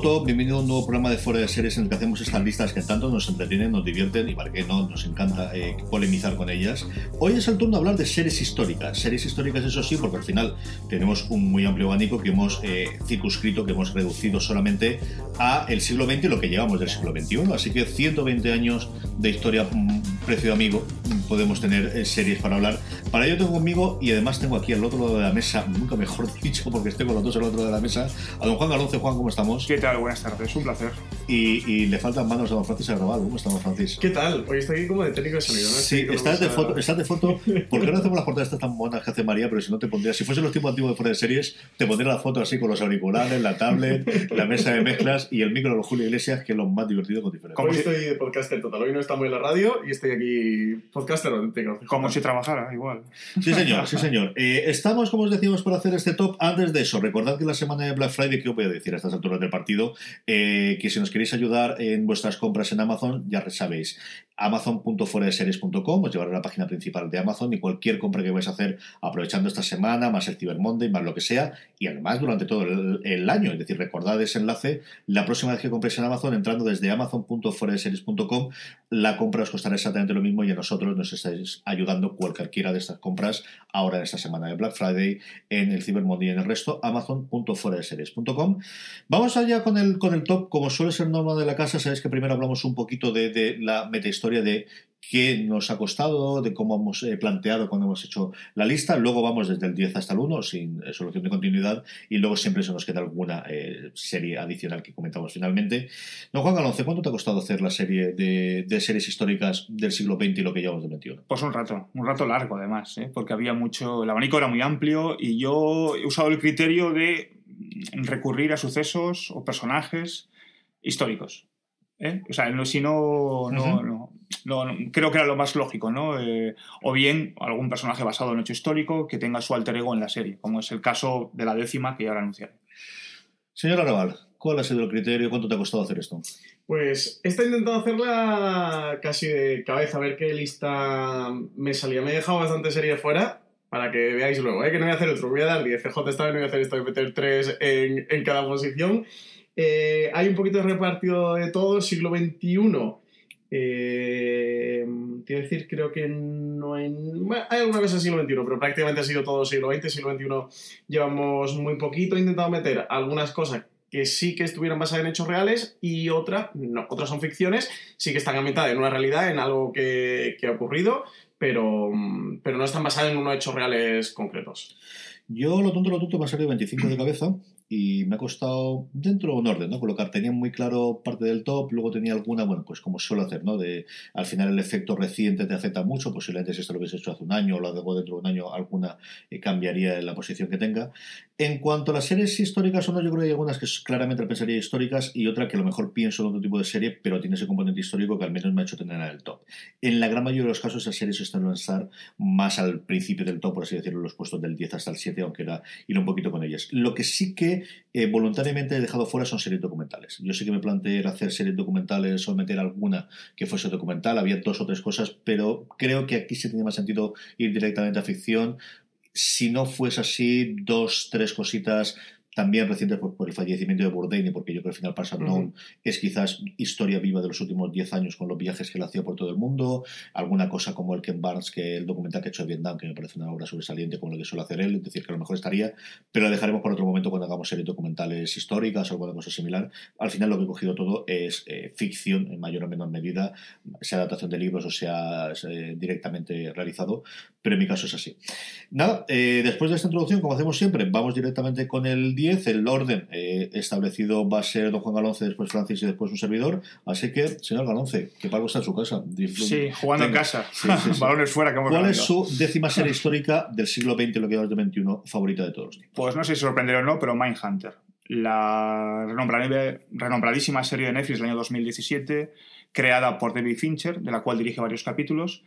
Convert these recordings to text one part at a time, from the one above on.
Bienvenido a un nuevo programa de Fuera de Series en el que hacemos estas listas que tanto nos entretienen, nos divierten y para qué no, nos encanta eh, polemizar con ellas. Hoy es el turno de hablar de series históricas. Series históricas, eso sí, porque al final tenemos un muy amplio abanico que hemos eh, circunscrito, que hemos reducido solamente a el siglo XX y lo que llevamos del siglo XXI. Así que 120 años de historia, mm, precio amigo, mm, podemos tener eh, series para hablar. Para ello tengo conmigo, y además tengo aquí al otro lado de la mesa, nunca mejor dicho, porque estoy con los dos al otro lado de la mesa, a don Juan Galonce. Juan, ¿cómo estamos? ¿Qué tal? Buenas tardes, un placer. Y, y le faltan manos a don Francis Arrabal. ¿Cómo estamos, Francis? ¿Qué tal? Hoy estoy aquí como de técnico de sonido, ¿no? Sí, estás de, foto, estás de foto. ¿Por qué no hacemos las portadas estas tan monas que hace María? Pero si no te pondría, si fuesen los tiempos antiguos de fuera de series, te pondría la foto así con los auriculares, la tablet, la mesa de mezclas y el micro de los Julio Iglesias, que es lo más divertido con diferencia. Hoy si- estoy de podcaster total. Hoy no estamos en la radio y estoy aquí podcaster auténtico. Como si trabajara, igual. Sí, señor, sí, señor. Eh, estamos, como os decíamos, por hacer este top. Antes de eso, recordad que la semana de Black Friday, que os voy a decir a estas alturas del partido, eh, que si nos queréis ayudar en vuestras compras en Amazon, ya sabéis, amazon.foradeseries.com os llevará a la página principal de Amazon y cualquier compra que vais a hacer aprovechando esta semana, más el Cyber Monday, más lo que sea, y además durante todo el, año. Es decir, recordad ese enlace la próxima vez que compréis en Amazon, entrando desde amazon.foradeseries.com, la compra os costará exactamente lo mismo y a nosotros nos estáis ayudando cualquiera de estas compras ahora en esta semana de Black Friday, en el Cyber Monday y en el resto, amazon.foradeseries.com. Vamos allá con el, con el top, como suele ser norma de la casa, sabéis que primero hablamos un poquito de, de la metahistoria de qué nos ha costado, de cómo hemos eh, planteado cuando hemos hecho la lista, luego vamos desde el 10 hasta el 1 sin solución de continuidad y luego siempre se nos queda alguna eh, serie adicional que comentamos finalmente. Don Juan Galonce, ¿cuánto te ha costado hacer la serie de, de series históricas del siglo XX y lo que llevamos de 21? Pues un rato, un rato largo además, ¿eh? porque había mucho. El abanico era muy amplio y yo he usado el criterio de recurrir a sucesos o personajes históricos. ¿eh? O sea, no, si no, no, no, no- no- creo que era lo más lógico, ¿no? Eh, o bien algún personaje basado en un hecho histórico que tenga su alter ego en la serie, como es el caso de la décima que ya ahora anunciaré. Señor Arrabal, ¿cuál ha sido el criterio? ¿Cuánto te ha costado hacer esto? Pues he intentado hacerla casi de cabeza, a ver qué lista me salía. Me he dejado bastante series fuera para que veáis luego, ¿eh? que no voy a hacer otro. Voy a dar 10 CJ esta vez, no voy a hacer esto de meter 3 en, en cada posición. Eh, hay un poquito de repartido de todo, siglo XXI. Eh, iba a decir, creo que no hay. bueno, hay alguna cosa del siglo XXI, pero prácticamente ha sido todo siglo XX. Siglo XXI llevamos muy poquito. He intentado meter algunas cosas que sí que estuvieran basadas en hechos reales y otras no. Otras son ficciones, sí que están ambientadas en una realidad, en algo que, que ha ocurrido, pero, pero no están basadas en unos hechos reales concretos. Yo, lo tonto, lo tonto, me ha salido 25 de cabeza y me ha costado dentro de un orden, ¿no? Colocar, tenía muy claro parte del top, luego tenía alguna, bueno, pues como suelo hacer, ¿no? De, al final el efecto reciente te afecta mucho, posiblemente si esto lo hubiese hecho hace un año o lo hago dentro de un año, alguna eh, cambiaría en la posición que tenga. En cuanto a las series históricas o no, yo creo que hay algunas que claramente pensaría históricas y otra que a lo mejor pienso en otro tipo de serie, pero tiene ese componente histórico que al menos me ha hecho tener en el top. En la gran mayoría de los casos esas series están en más al principio del top, por así decirlo, los puestos del 10 hasta el 7, aunque era ir un poquito con ellas. Lo que sí que eh, voluntariamente he dejado fuera son series documentales. Yo sí que me planteé hacer series documentales o meter alguna que fuese documental, había dos o tres cosas, pero creo que aquí sí tenía más sentido ir directamente a ficción. Si no fuese así, dos, tres cositas también recientes por, por, el fallecimiento de Bourdain porque yo creo que el final Parts Unknown uh -huh. es quizás historia viva de los últimos 10 años con los viajes que él hacía por todo el mundo, alguna cosa como el Ken Barnes, que el documental que ha hecho de Vietnam, que me parece una obra sobresaliente como lo que suele hacer él, es decir, que a lo mejor estaría, pero la dejaremos para otro momento cuando hagamos series documentales históricas o alguna cosa similar. Al final lo que he cogido todo es eh, ficción, en mayor o menor medida, sea adaptación de libros o sea eh, directamente realizado, pero en mi caso es así. Nada, eh, después de esta introducción, como hacemos siempre, vamos directamente con el 10, el orden eh, establecido va a ser don Juan Galonce, después Francis y después un servidor, así que, señor Galonce, que Paco está en su casa. Sí, jugando en casa, sí, sí, sí. balones fuera. Que ¿Cuál es su décima serie histórica del siglo XX, lo que va del XXI, favorita de todos los tiempos? Pues no sé si sorprenderá o no, pero Mindhunter. La renombradísima serie de Netflix del año 2017, creada por David Fincher, de la cual dirige varios capítulos,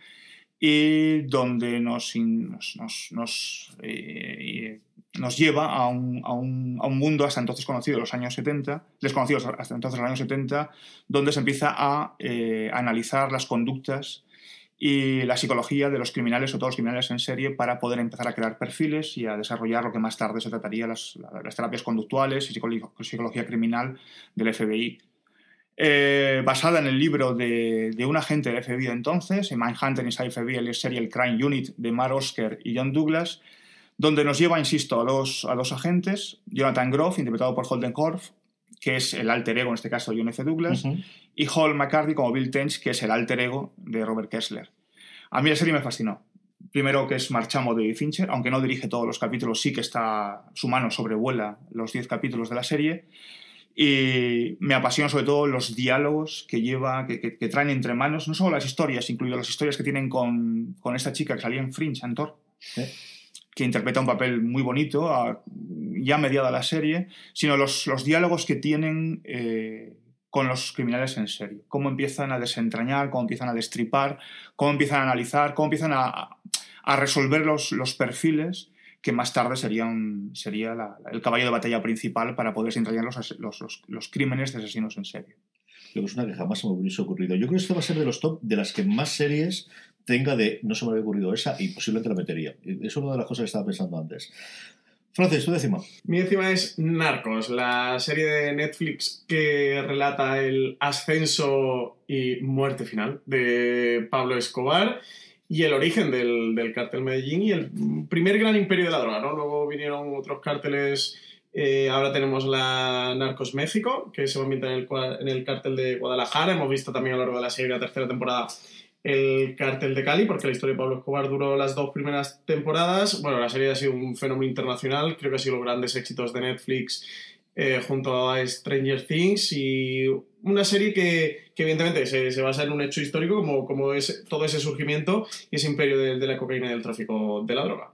y donde nos, nos, nos, nos, eh, nos lleva a un, a, un, a un, mundo hasta entonces conocido, los años 70, desconocidos hasta entonces los años 70, donde se empieza a eh, analizar las conductas y la psicología de los criminales o todos los criminales en serie para poder empezar a crear perfiles y a desarrollar lo que más tarde se trataría las, las terapias conductuales y psicología criminal del FBI eh, basada en el libro de, de, un agente del FBI de entonces, en Mindhunter Inside FBI, el Serial Crime Unit de Mark Oscar y John Douglas, donde nos lleva, insisto, a dos, a dos agentes, Jonathan Groff, interpretado por Holden Korf, que es el alter ego, en este caso, de John F. Douglas, uh -huh. y Hall McCarthy como Bill Tench, que es el alter ego de Robert Kessler. A mí la serie me fascinó. Primero que es marchamo de Fincher, aunque no dirige todos los capítulos, sí que está su mano sobrevuela los 10 capítulos de la serie. Y me apasiona sobre todo los diálogos que lleva, que, que, que, traen entre manos, no solo las historias, incluido las historias que tienen con, con esta chica que salía en Fringe, Antor, ¿eh? Que interpreta un papel muy bonito, ya mediada la serie, sino los, los diálogos que tienen eh, con los criminales en serio. Cómo empiezan a desentrañar, cómo empiezan a destripar, cómo empiezan a analizar, cómo empiezan a, a resolver los, los perfiles que más tarde sería, un, sería el caballo de batalla principal para poder desentrañar los, los, los, los, crímenes de asesinos en serie. Creo que es una que jamás se me hubiese ocurrido. Yo creo que va a ser de los top de las que más series tenga de no se me había ocurrido esa y posiblemente la metería. Es una de las cosas que estaba pensando antes. Francis, tu décima. Mi décima es Narcos, la serie de Netflix que relata el ascenso y muerte final de Pablo Escobar y el origen del, del cártel Medellín y el primer gran imperio de la droga, ¿no? Luego vinieron otros cárteles, eh, ahora tenemos la Narcos México, que se ambienta en el, en el cártel de Guadalajara, hemos visto también a lo largo de la serie, la tercera temporada, el cártel de Cali, porque la historia de Pablo Escobar duró las dos primeras temporadas. Bueno, la serie ha sido un fenómeno internacional, creo que ha sido los grandes éxitos de Netflix eh, junto a Stranger Things y una serie que, evidentemente se, se, basa en un hecho histórico como, como es todo ese surgimiento y ese imperio de, de la cocaína y del tráfico de la droga.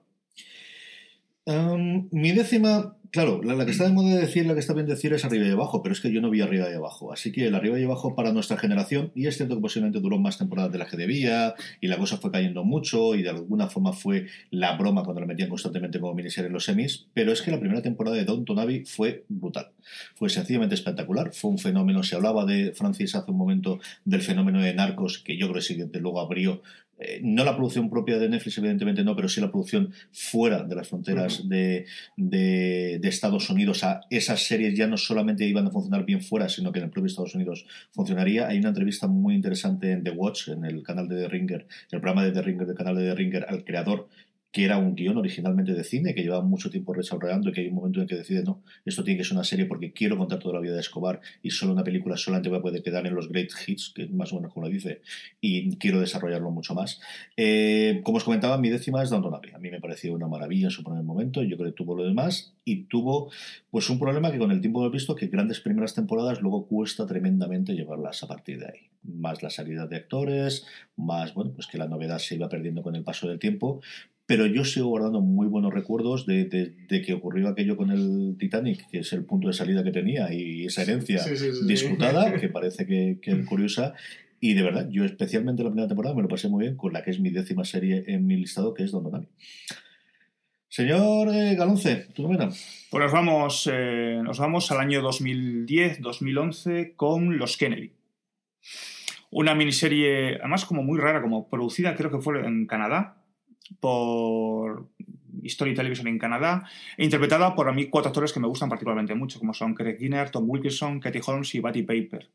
Um, mi décima, claro, la, que está de moda de decir, la que está bien decir es arriba y abajo, pero es que yo no vi arriba y abajo. Así que el arriba y abajo para nuestra generación, y es cierto que posiblemente duró más temporadas de la que debía, y la cosa fue cayendo mucho, y de alguna forma fue la broma cuando la metían constantemente como miniserie en los semis, pero es que la primera temporada de Downton Abbey fue brutal. Fue sencillamente espectacular, fue un fenómeno, se hablaba de Francis hace un momento del fenómeno de Narcos, que yo creo que luego abrió eh, no la producción propia de Netflix, evidentemente no, pero sí la producción fuera de las fronteras uh -huh. de, de, de, Estados Unidos. A esas series ya no solamente iban a funcionar bien fuera, sino que en el propio Estados Unidos funcionaría. Hay una entrevista muy interesante en The Watch, en el canal de The Ringer, el programa de The Ringer, del canal de The Ringer, al creador que era un guion originalmente de cine, que llevaba mucho tiempo desarrollando y que hay un momento en que decide, no, esto tiene que ser una serie porque quiero contar toda la vida de Escobar y solo una película solamente a poder quedar en los great hits, que es más o menos como lo dice, y quiero desarrollarlo mucho más. Eh, como os comentaba, mi décima es Downton Abbey. A mí me pareció una maravilla en su primer momento, yo creo que tuvo lo demás y tuvo pues un problema que con el tiempo he visto que grandes primeras temporadas luego cuesta tremendamente llevarlas a partir de ahí. Más la salida de actores, más, bueno, pues que la novedad se iba perdiendo con el paso del tiempo, pero yo sigo guardando muy buenos recuerdos de, de, de, que ocurrió aquello con el Titanic, que es el punto de salida que tenía y esa herencia sí, sí, sí, disputada, que parece que, que es curiosa. Y de verdad, yo especialmente la primera temporada me lo pasé muy bien con la que es mi décima serie en mi listado, que es Don Donami. Señor eh, Galonce, ¿tú novena? Pues nos vamos, eh, nos vamos al año 2010-2011 con Los Kennedy. Una miniserie, además como muy rara, como producida creo que fue en Canadá, por History Television en Canadá, e interpretada por a mí cuatro actores que me gustan particularmente mucho, como son Craig Ginner, Tom Wilkinson, Katie Holmes y Batty Paper.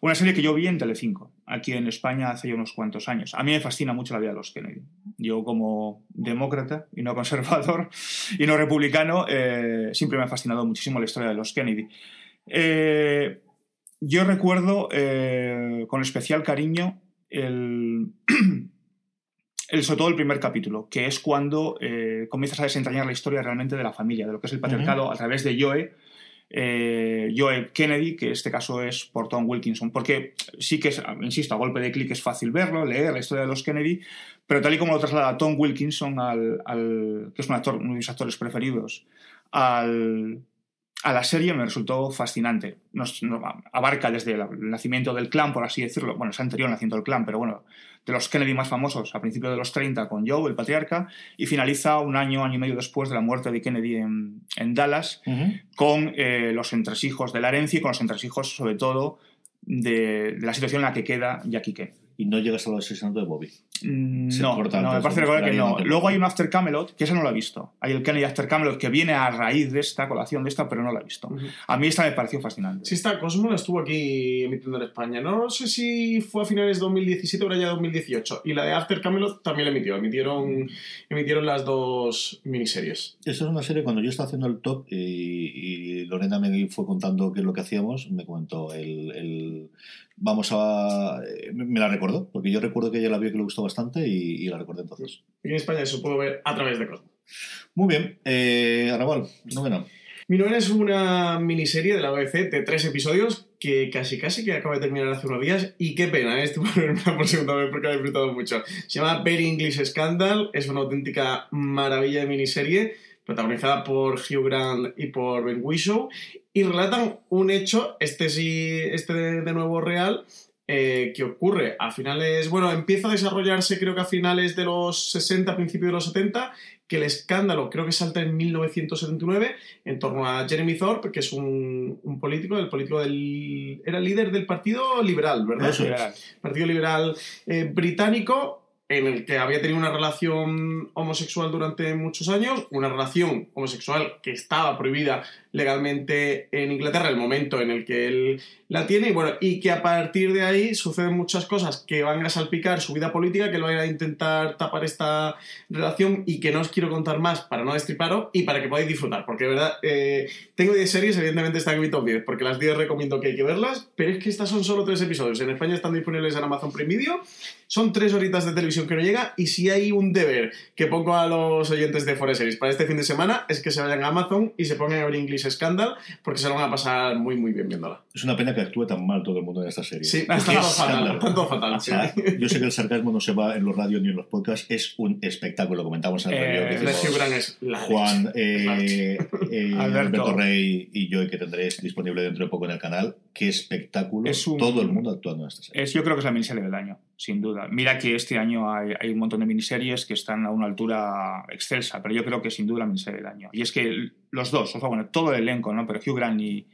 Una serie que yo vi en Telecinco, aquí en España hace ya unos cuantos años. A mí me fascina mucho la vida de los Kennedy. Yo como demócrata y no conservador y no republicano, eh, siempre me ha fascinado muchísimo la historia de los Kennedy. Eh, yo recuerdo eh, con especial cariño el, el, sobre todo el primer capítulo, que es cuando eh, comienzas a desentrañar la historia realmente de la familia, de lo que es el patriarcado uh -huh. a través de Joe, eh, Joe Kennedy, que en este caso es por Tom Wilkinson, porque sí que, es, insisto, a golpe de clic es fácil verlo, leer la historia de los Kennedy, pero tal y como lo traslada Tom Wilkinson, al, al, que es un actor, uno de mis actores preferidos, al, a la serie me resultó fascinante. Nos, nos, abarca desde el nacimiento del clan, por así decirlo, bueno, es anterior al nacimiento del clan, pero bueno, de los Kennedy más famosos a principios de los 30 con Joe, el patriarca, y finaliza un año, año y medio después de la muerte de Kennedy en, en Dallas, uh -huh. con eh, los entresijos de la herencia y con los entresijos, sobre todo, de, de la situación en la que queda Jackie Kennedy y no llegas al asesinato de Bobby. Mm, no, no, me parece recordar que no. Luego hay un After Camelot, que esa no lo he visto. Hay el Kennedy After Camelot que viene a raíz de esta colación de esta, pero no la he visto. Uh -huh. A mí esta me pareció fascinante. Sí, esta Cosmo la estuvo aquí emitiendo en España. No sé si fue a finales de 2017 o era ya 2018. Y la de After Camelot también la emitió. Emitieron, emitieron las dos miniseries. Esta es una serie, cuando yo estaba haciendo el top y, y Lorena me fue contando qué es lo que hacíamos, me comentó el, el vamos a... Me la recordó, porque yo recuerdo que ella la vio que le gustó bastante y, y la recordé entonces. Y en España eso puedo ver a través de Cosmo. Muy bien. Eh, Arrabal, novena. Mi novena es una miniserie de la BBC de tres episodios que casi casi que acaba de terminar hace unos días y qué pena, ¿eh? estoy por segunda vez porque la he disfrutado mucho. Se llama Very English Scandal, es una auténtica maravilla de miniserie protagonizada por Hugh Grant y por Ben Whishaw y relatan un hecho, este sí, este de, de nuevo real, eh, que ocurre a finales, bueno, empieza a desarrollarse creo que a finales de los 60, principios de los 70, que el escándalo creo que salta en 1979 en torno a Jeremy Thorpe, que es un, un político, el político del... era el líder del Partido Liberal, ¿verdad? Eso es. Partido Liberal eh, británico, en el que había tenido una relación homosexual durante muchos años, una relación homosexual que estaba prohibida legalmente en Inglaterra, el momento en el que él la tiene, y bueno, y que a partir de ahí suceden muchas cosas que van a salpicar su vida política, que lo van a intentar tapar esta relación y que no os quiero contar más para no destriparos y para que podáis disfrutar, porque de verdad, eh, tengo 10 series, evidentemente están en mi top 10, porque las 10 recomiendo que hay que verlas, pero es que estas son solo 3 episodios, en España están disponibles en Amazon Prime Video, son 3 horitas de televisión que no llega, y si hay un deber que pongo a los oyentes de Forest Series para este fin de semana, es que se vayan a Amazon y se pongan a ver English Scandal, porque se lo van a pasar muy muy bien viéndola. Es una pena que actúe tan mal todo el mundo en esta serie. Sí, está todo fatal. Todo sea, Yo sé que el sarcasmo no se va en los radios ni en los podcasts, es un espectáculo, lo comentamos en el eh, radio. es la Juan, eh, eh, Alberto. Alberto. Rey y yo, que tendréis disponible dentro de poco en el canal. Qué espectáculo. Es un, todo el mundo actuando en esta serie. Es, yo creo que es la miniserie del año, sin duda. Mira que este año hay, hay un montón de miniseries que están a una altura excelsa, pero yo creo que sin duda la miniserie del año. Y es que los dos, o sea, bueno, todo el elenco, ¿no? Pero Hugh Grant y,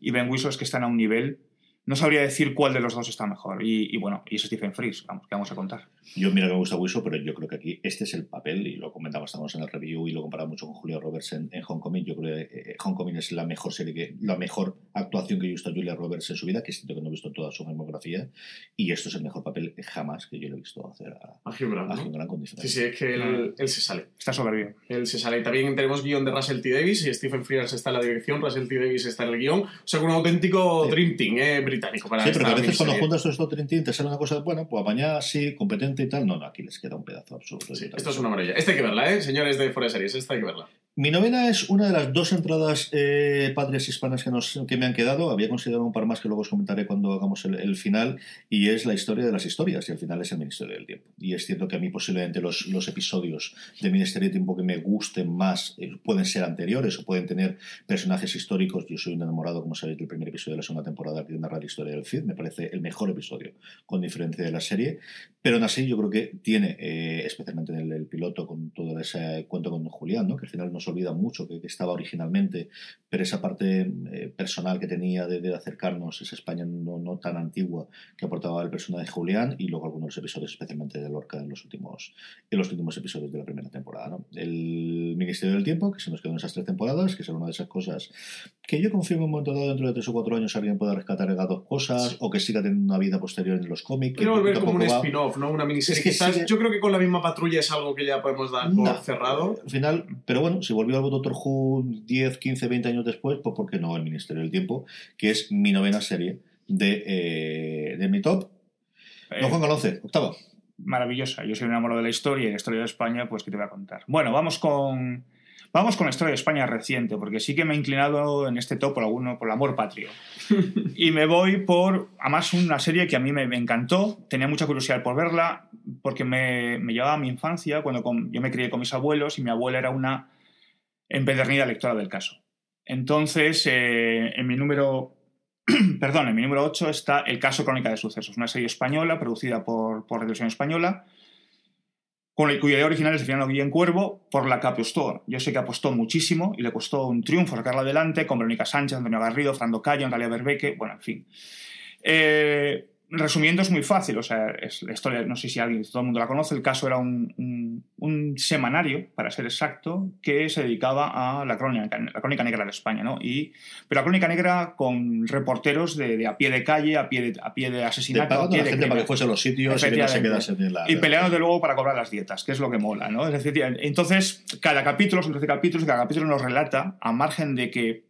y Ben Whishaw es que están a un nivel no sabría decir cuál de los dos está mejor. Y, y bueno, y es Stephen Frears, vamos, que vamos a contar. Yo, mira que me gusta Wiso, pero yo creo que aquí este es el papel, y lo comentamos, estamos en el review y lo comparamos mucho con Julia Roberts en, en Homecoming. Yo creo que eh, Homecoming es la mejor serie, que, la mejor actuación que yo he visto a Julia Roberts en su vida, que siento que no he visto toda su filmografía, y esto es el mejor papel jamás que yo le he visto hacer a, a Hugh Grant. A Hugh Grant con. Sí, sí, es que él, él se sale. Está soberbio. Él se sale. También tenemos guion de Russell T. Davis y Stephen Frears está en la dirección, Russell T. Davis está en el guion. O sea, un auténtico sí. Dream Team eh, británico para sí, pero a veces cuando juntas estos Team te sale una cosa, bueno, pues apañada, sí, competente y tal. No, no, aquí les queda un pedazo absoluto. Sí, esto es una maravilla. Esta hay que verla, ¿eh? Señores de Fuera de Series, esta hay que verla. Mi novena es una de las dos entradas eh, patrias hispanas que, nos, que me han quedado. Había considerado un par más que luego os comentaré cuando hagamos el, el, final. Y es la historia de las historias. Y al final es el Ministerio del Tiempo. Y es cierto que a mí posiblemente los, los episodios de Ministerio del Tiempo que me gusten más eh, pueden ser anteriores o pueden tener personajes históricos. Yo soy un enamorado, como sabéis, del primer episodio de la segunda temporada que narra la historia del Cid. Me parece el mejor episodio, con diferencia de la serie. Pero aún así yo creo que tiene, eh, especialmente en el, el, piloto, con todo ese cuento con Julián, ¿no? que al final no nos olvida mucho que, estaba originalmente, pero esa parte eh, personal que tenía de, acercarnos, esa España no, no, tan antigua que aportaba el personaje de Julián y luego algunos episodios, especialmente de Lorca en los últimos, en los últimos episodios de la primera temporada. ¿no? El Ministerio del Tiempo, que se nos quedó en esas tres temporadas, que es una de esas cosas que yo confío en un momento dado dentro de tres o cuatro años alguien pueda rescatar dos cosas o que siga teniendo una vida posterior en los cómics. Quiero volver como un spin-off, ¿no? Una miniserie. Quizás, Yo creo que con la misma patrulla es algo que ya podemos dar por cerrado. Al final, pero bueno, si volvió algo Doctor Who 10, 15, 20 años después, pues ¿por qué no el Ministerio del Tiempo? Que es mi novena serie de, eh, de mi top. no, Juan Galonce, octava. Maravillosa. Yo soy un enamorado de la historia y la historia de España, pues que te voy a contar. Bueno, vamos con Vamos con la historia de España reciente, porque sí que me he inclinado en este top por alguno, por el amor patrio. y me voy por, además, una serie que a mí me, encantó, tenía mucha curiosidad por verla, porque me, me, llevaba a mi infancia, cuando yo me crié con mis abuelos y mi abuela era una empedernida lectora del caso. Entonces, eh, en mi número perdón, en mi número 8 está El caso Crónica de Sucesos, una serie española producida por, por Televisión Española, con el, cuya idea original es de Fernando Guillén Cuervo, por la que apostó. Yo sé que apostó muchísimo y le costó un triunfo sacarla adelante con Verónica Sánchez, Antonio Garrido, Fernando Cayo, Natalia Berbeque, bueno, en fin. Eh, resumiendo, es muy fácil. O sea, es historia, no sé si alguien, todo el mundo la conoce. El caso era un, un, semanario, para ser exacto, que se dedicaba a la crónica, la crónica negra de España, ¿no? Y, pero la crónica negra con reporteros de, de a pie de calle, a pie de, a pie de asesinato. De a la gente para que fuese a los sitios y que no se quedase en la. Y peleando de luego para cobrar las dietas, que es lo que mola, ¿no? Es decir, entonces, cada capítulo, son 13 capítulos, cada capítulo nos relata, a margen de que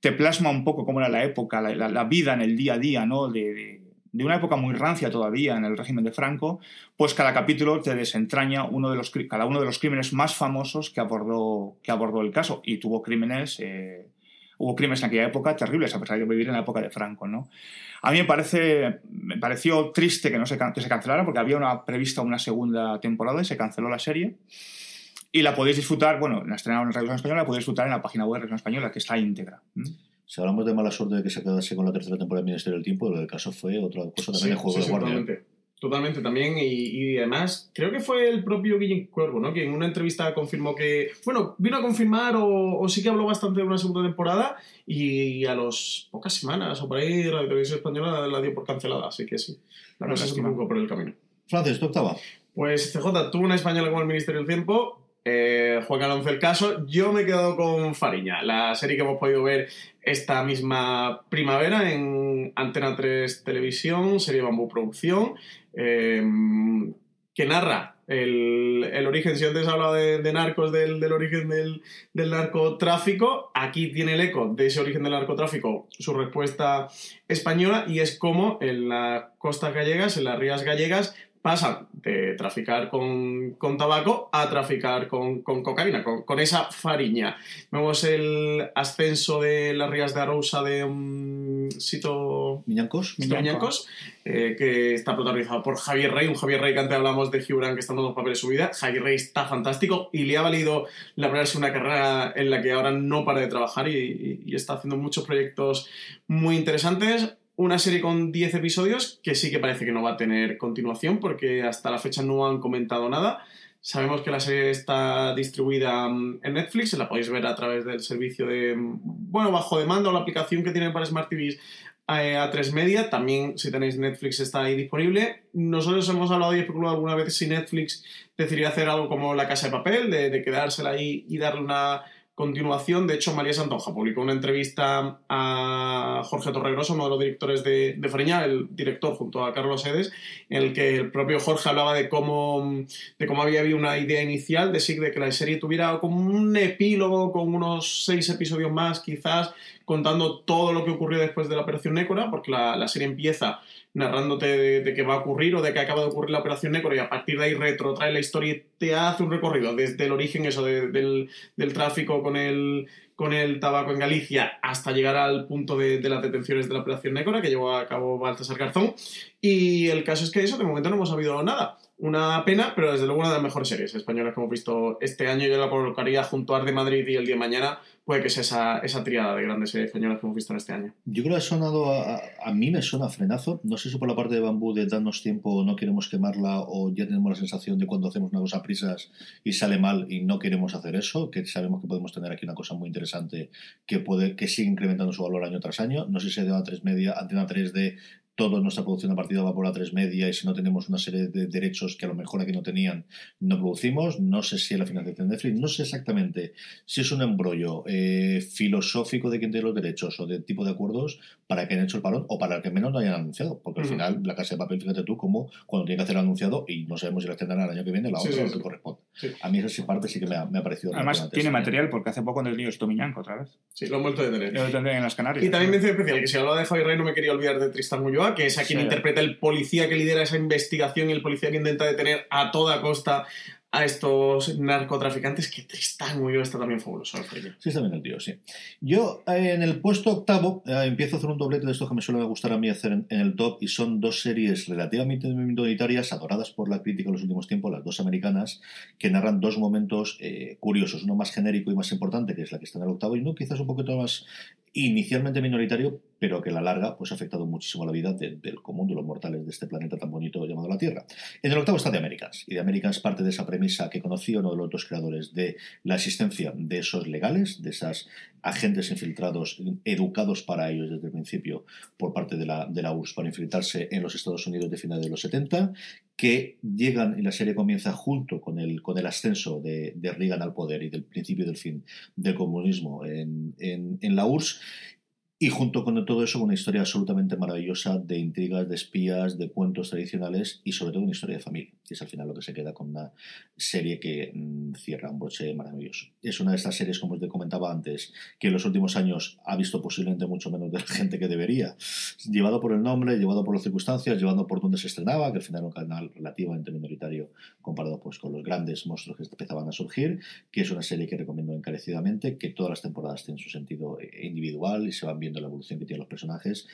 te plasma un poco cómo era la época, la, la, vida en el día a día, ¿no? de de una época muy rancia todavía en el régimen de Franco, pues cada capítulo te desentraña uno de los, cada uno de los crímenes más famosos que abordó, que abordó el caso. Y tuvo crímenes, eh, hubo crímenes en aquella época terribles, a pesar de vivir en la época de Franco. ¿no? A mí me, parece, me pareció triste que, no se, que se cancelara, porque había una prevista una segunda temporada y se canceló la serie. Y la podéis disfrutar, bueno, la estrenaron en Radio Española, la podéis disfrutar en la página web de Radio Española, que está íntegra. Si hablamos de mala suerte de que se quedase con la tercera temporada del Ministerio del Tiempo, lo del caso fue otra cosa también juego de guardia. Totalmente. Totalmente también, y, además creo que fue el propio Guillem Cuervo, ¿no? Que en una entrevista confirmó que, bueno, vino a confirmar o, sí que habló bastante de una segunda temporada y a las pocas semanas o por ahí la televisión española la dio por cancelada, así que sí, la cosa se poco por el camino. Francis, ¿tú octava? Pues CJ tuvo una española con el Ministerio del Tiempo, eh, Juan Alonso el caso. Yo me he quedado con Fariña, la serie que hemos podido ver esta misma primavera en Antena 3 Televisión, serie Bambú Producción, em, que narra el, origen, si antes hablado de, de narcos, del, origen del, del, narcotráfico, aquí tiene el eco de ese origen del narcotráfico, su respuesta española, y es como en las costas gallegas, en las rías gallegas, pasan de traficar con, tabaco a traficar con, cocaína, con, esa fariña. Vemos el ascenso de las rías de Arousa de un sitio... Miñancos. Miñancos, eh, que está protagonizado por Javier Rey, un Javier Rey que antes hablamos de Gibran que está dando los papeles de su vida. Javier Rey está fantástico y le ha valido labrarse una carrera en la que ahora no para de trabajar y está haciendo muchos proyectos muy interesantes una serie con 10 episodios que sí que parece que no va a tener continuación porque hasta la fecha no han comentado nada. Sabemos que la serie está distribuida mm, en Netflix, la podéis ver a través del servicio de, mm, bueno, bajo demanda o la aplicación que tienen para Smart TVs eh, a 3 Media. También, si tenéis Netflix, está ahí disponible. Nosotros hemos hablado y especulado alguna vez si Netflix decidiría hacer algo como La Casa de Papel, de, de quedársela ahí y darle una continuación, de hecho, María Santonja publicó una entrevista a Jorge Torregroso, uno de los directores de, de Fariña, el director junto a Carlos Edes, en el que el propio Jorge hablaba de cómo, de cómo había habido una idea inicial de, de que la serie tuviera como un epílogo con unos seis episodios más, quizás, contando todo lo que ocurrió después de la Operación Nécora, porque la, la serie empieza narrándote de, qué va a ocurrir o de qué acaba de ocurrir la operación Nécora y a partir de ahí retrotrae la historia y te hace un recorrido desde el origen eso del, del, tráfico con el, con el tabaco en Galicia hasta llegar al punto de, de las detenciones de la operación Nécora que llevó a cabo Baltasar Garzón. Y el caso es que eso, de momento no hemos sabido nada. Una pena, pero desde luego una de las mejores series españolas que hemos visto este año. Yo la colocaría junto a Ar de Madrid y El Día de Mañana. Puede que sea esa, esa triada de grandes españolas que hemos visto en este año. Yo creo que ha sonado, a, a mí me suena frenazo. No sé si por la parte de Bambú de darnos tiempo, no queremos quemarla o ya tenemos la sensación de cuando hacemos una cosa a prisas y sale mal y no queremos hacer eso, que sabemos que podemos tener aquí una cosa muy interesante que puede que sigue incrementando su valor año tras año. No sé si de a 3 media, antena 3D toda nuestra producción de partida va por la 3 media y si no tenemos una serie de derechos que a lo mejor aquí no tenían, no producimos. No sé si es la financiación de Netflix, no sé exactamente si es un embrollo eh, filosófico de quien tiene los derechos o de tipo de acuerdos para que hayan hecho el parón o para que menos lo hayan anunciado. Porque al Ujú. final la casa de papel, fíjate tú, como cuando tiene que hacer el anunciado y no sabemos si la tendrán el año que viene, la Sí, otra sí, lo que sí. corresponde. Sí. A mí esa parte sí que me ha, me ha parecido. Además, tiene material porque hace poco han detenido a Tomiñanco otra vez. Sí, lo han vuelto a detener. Lo tendré en las Canarias. Y también mención especial, que si hablaba de Javi Rey no me quería olvidar de Tristan Que es a quien Sí. interpreta el policía que lidera esa investigación y el policía que intenta detener a toda costa a estos narcotraficantes, que Tristan Ulloa está también fabuloso. Alfredo. Sí, está bien el tío, sí. Yo eh, en el puesto octavo eh, empiezo a hacer un doblete de estos que me suele gustar a mí hacer en, en el top y son dos series relativamente minoritarias, adoradas por la crítica en los últimos tiempos, las dos americanas, que narran dos momentos eh, curiosos, uno más genérico y más importante, que es la que está en el octavo, y uno quizás un poquito más inicialmente minoritario, pero que a la larga pues, ha afectado muchísimo la vida de- del común de los mortales de este planeta tan bonito llamado la Tierra. En el octavo está The Americans, y The Americans parte de esa premisa que conocía uno de los dos creadores de la existencia de esos legales, de esas agentes infiltrados, educados para ellos desde el principio por parte de la, de la URSS para infiltrarse en los Estados Unidos de finales de los 70, que llegan y la serie comienza junto con el, con el ascenso de, de Reagan al poder y del principio del fin del comunismo en, en, en la URSS. Y junto con todo eso, una historia absolutamente maravillosa de intrigas, de espías, de cuentos tradicionales y sobre todo una historia de familia, que es al final lo que se queda con una serie que mm, cierra un broche maravilloso. Es una de estas series, como os comentaba antes, que en los últimos años ha visto posiblemente mucho menos de la gente que debería. Llevado por el nombre, llevado por las circunstancias, llevado por donde se estrenaba, que al final era un canal relativamente minoritario comparado pues, con los grandes monstruos que empezaban a surgir, que es una serie que recomiendo encarecidamente, que todas las temporadas tienen su sentido eh, individual y se van viendo la evolución que tienen los personajes.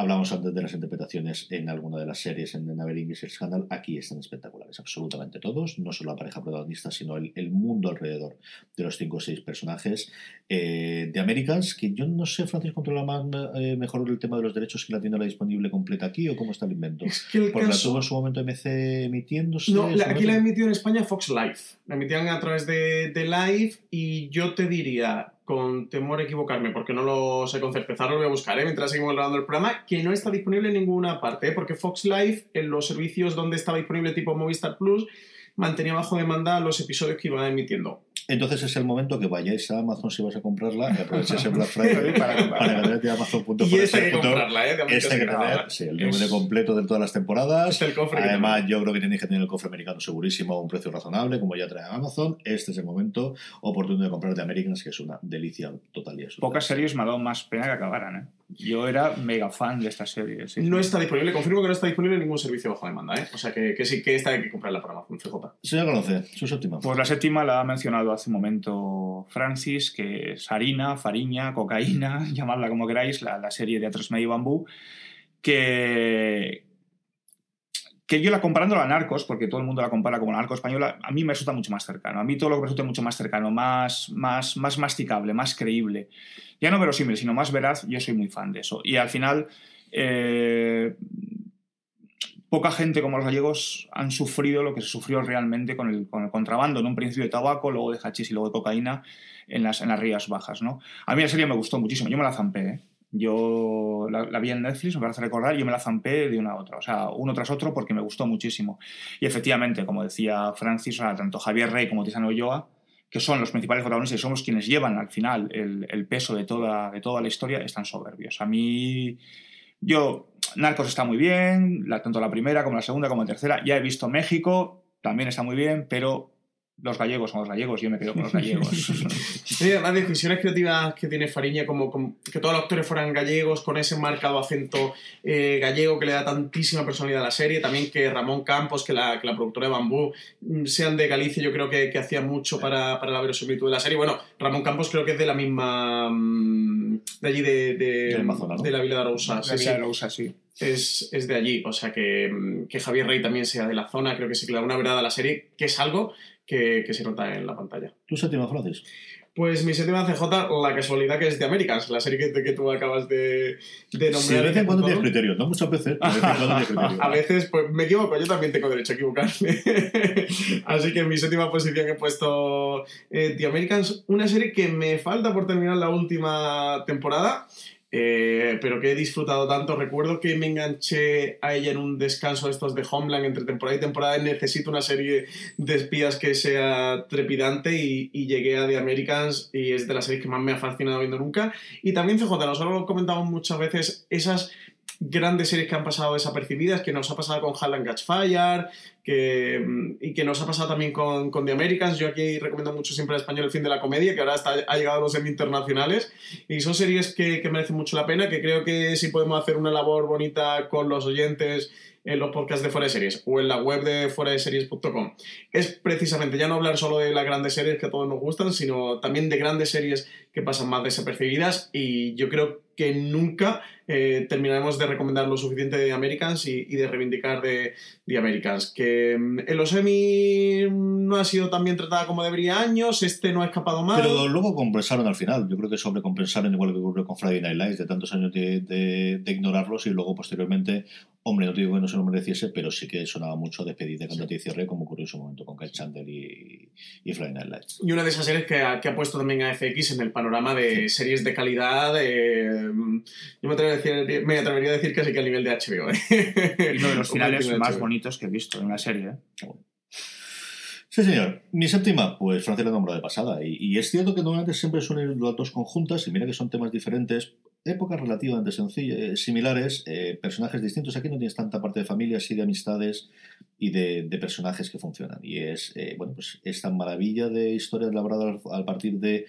Hablamos antes de las interpretaciones en alguna de las series en The Never English Scandal. Aquí están espectaculares, absolutamente todos. No solo la pareja protagonista, sino el, el mundo alrededor de los cinco o seis personajes. Eh, de Americans, que yo no sé, Francis, controla más eh, mejor el tema de los derechos que la tiene la disponible completa aquí o cómo está el invento. Es que el Porque la caso... tuvo en su momento MC emitiéndose. No, la- aquí la momento- emitió en España Fox Live. La emitían a través de, de Live y yo te diría, con temor a equivocarme, porque no lo sé con certeza, lo voy a buscar, ¿eh? mientras seguimos grabando el programa, que no está disponible en ninguna parte, ¿eh? porque Fox Live, en los servicios donde estaba disponible tipo Movistar Plus, mantenía bajo demanda los episodios que iban emitiendo. Entonces es el momento que vayáis a Amazon si vais a comprarla y aprovechéis el Black Friday Para para de Amazon.com. Y hay que comprarla, ¿eh? De Este que tener, sí, el DVD Es- completo de todas las temporadas. Este es el cofre Además, yo creo que tenéis que tener el cofre americano segurísimo a un precio razonable, como ya trae Amazon. Este es el momento oportuno de comprar de Americans, que es una delicia total y absoluta. Pocas series me ha dado más pena que acabaran, ¿eh? Yo era mega fan de esta serie. sí, No sí. está disponible, confirmo que no está disponible en ningún servicio bajo demanda, ¿eh? O sea que, que sí que esta hay que comprarla por Amazon, CJ. Señor Conoce, su séptima. Pues la séptima la ha mencionado hace un momento Francis, que es harina, fariña, cocaína, llamadla como queráis, la, la serie de A3 Medio Bambú, que, que yo la comparando a Narcos, porque todo el mundo la compara como la Narco española, a mí me resulta mucho más cercano. A mí todo lo que me resulta mucho más cercano, más, más, más masticable, más creíble. Ya no verosímil, sino más veraz, yo soy muy fan de eso. Y al final, eh, poca gente como los gallegos han sufrido lo que se sufrió realmente con el, con el contrabando, en un principio de tabaco, luego de hachís y luego de cocaína en las, en las Rías Bajas. ¿no? A mí la serie me gustó muchísimo, yo me la zampé. ¿eh? Yo la, vi en Netflix, me parece recordar, yo me la zampé de una a otra, o sea, uno tras otro porque me gustó muchísimo. Y efectivamente, como decía Francis, tanto Javier Rey como Tizano Ulloa, que son los principales protagonistas y somos quienes llevan al final el, el peso de toda, de toda la historia, están soberbios. A mí, yo, Narcos está muy bien, la, tanto la primera como la segunda como la tercera. Ya he visto México, también está muy bien, pero los gallegos son los gallegos, yo me quedo con los gallegos. sí, además, decisiones creativas que tiene Fariña, como, que todos los actores fueran gallegos, con ese marcado acento eh, gallego que le da tantísima personalidad a la serie. También que Ramón Campos, que la, que la productora de Bambú, mm, sean de Galicia, yo creo que, que hacía mucho para, para, la verosimilitud de la serie. Bueno, Ramón Campos creo que es de la misma. Mm, de allí, de, de, de la Vila de Arousa. Sí, de Arousa, sí. Es, es, de allí. O sea que, mm, que, Javier Rey también sea de la zona, creo que sí que le da una verdad a la serie, que es algo que, se nota en la pantalla. ¿Tu séptima, Francis? Pues mi séptima CJ, la casualidad que es de Américas, la serie que, que tú acabas de, de nombrar. Sí, de vez en cuando tienes criterios, no muchas veces. a veces, pues me equivoco, yo también tengo derecho a equivocarme. Así que en mi séptima posición he puesto eh, The Americans, una serie que me falta por terminar la última temporada. Eh, pero que he disfrutado tanto. Recuerdo que me enganché a ella en un descanso de estos de Homeland entre temporada y temporada. Necesito una serie de espías que sea trepidante y, llegué a The Americans y es de las series que más me ha fascinado viendo nunca. Y también CJ, nosotros lo comentamos muchas veces, esas grandes series que han pasado desapercibidas, que nos ha pasado con Hall Catch Fire, que, mm, y que nos ha pasado también con, con, The Americans. Yo aquí recomiendo mucho siempre en español El fin de la comedia, que ahora ha llegado a los semi internacionales. Y son series que, que merecen mucho la pena, que creo que si podemos hacer una labor bonita con los oyentes en los podcasts de Fuera de Series o en la web de fuera de series.com es precisamente ya no hablar solo de las grandes series que a todos nos gustan, sino también de grandes series que pasan más desapercibidas y yo creo que nunca eh, terminaremos de recomendar lo suficiente de Americans y, de reivindicar de, de, Americans. Que mm, en los Emmy no ha sido tan bien tratada como debería años, este no ha escapado mal. Pero luego compensaron al final. Yo creo que sobrecompensaron igual que ocurrió con Friday Night Lights, de tantos años de, de, ignorarlos y luego posteriormente, hombre, no te digo que no se lo mereciese, pero sí que sonaba mucho despedida cuando te cierre, como ocurrió en su momento con Kyle Chandler y, y, Friday Night Lights. Y una de esas series que ha, que ha puesto también a FX en el panorama de series de calidad. Yo me atrevería me atrevería a decir casi que a nivel de HBO. ¿eh? uno de los finales más bonitos que he visto en una serie. ¿eh? Sí, señor. Mi séptima, pues Francia la nombró de pasada. Y, es cierto que normalmente siempre suelen ir las dos conjuntas, y mira que son temas diferentes, épocas relativamente sencillas, eh, similares, personajes distintos. Aquí no tienes tanta parte de familias y de amistades y de, personajes que funcionan. Y es, bueno, pues esta maravilla de historias elaboradas al partir de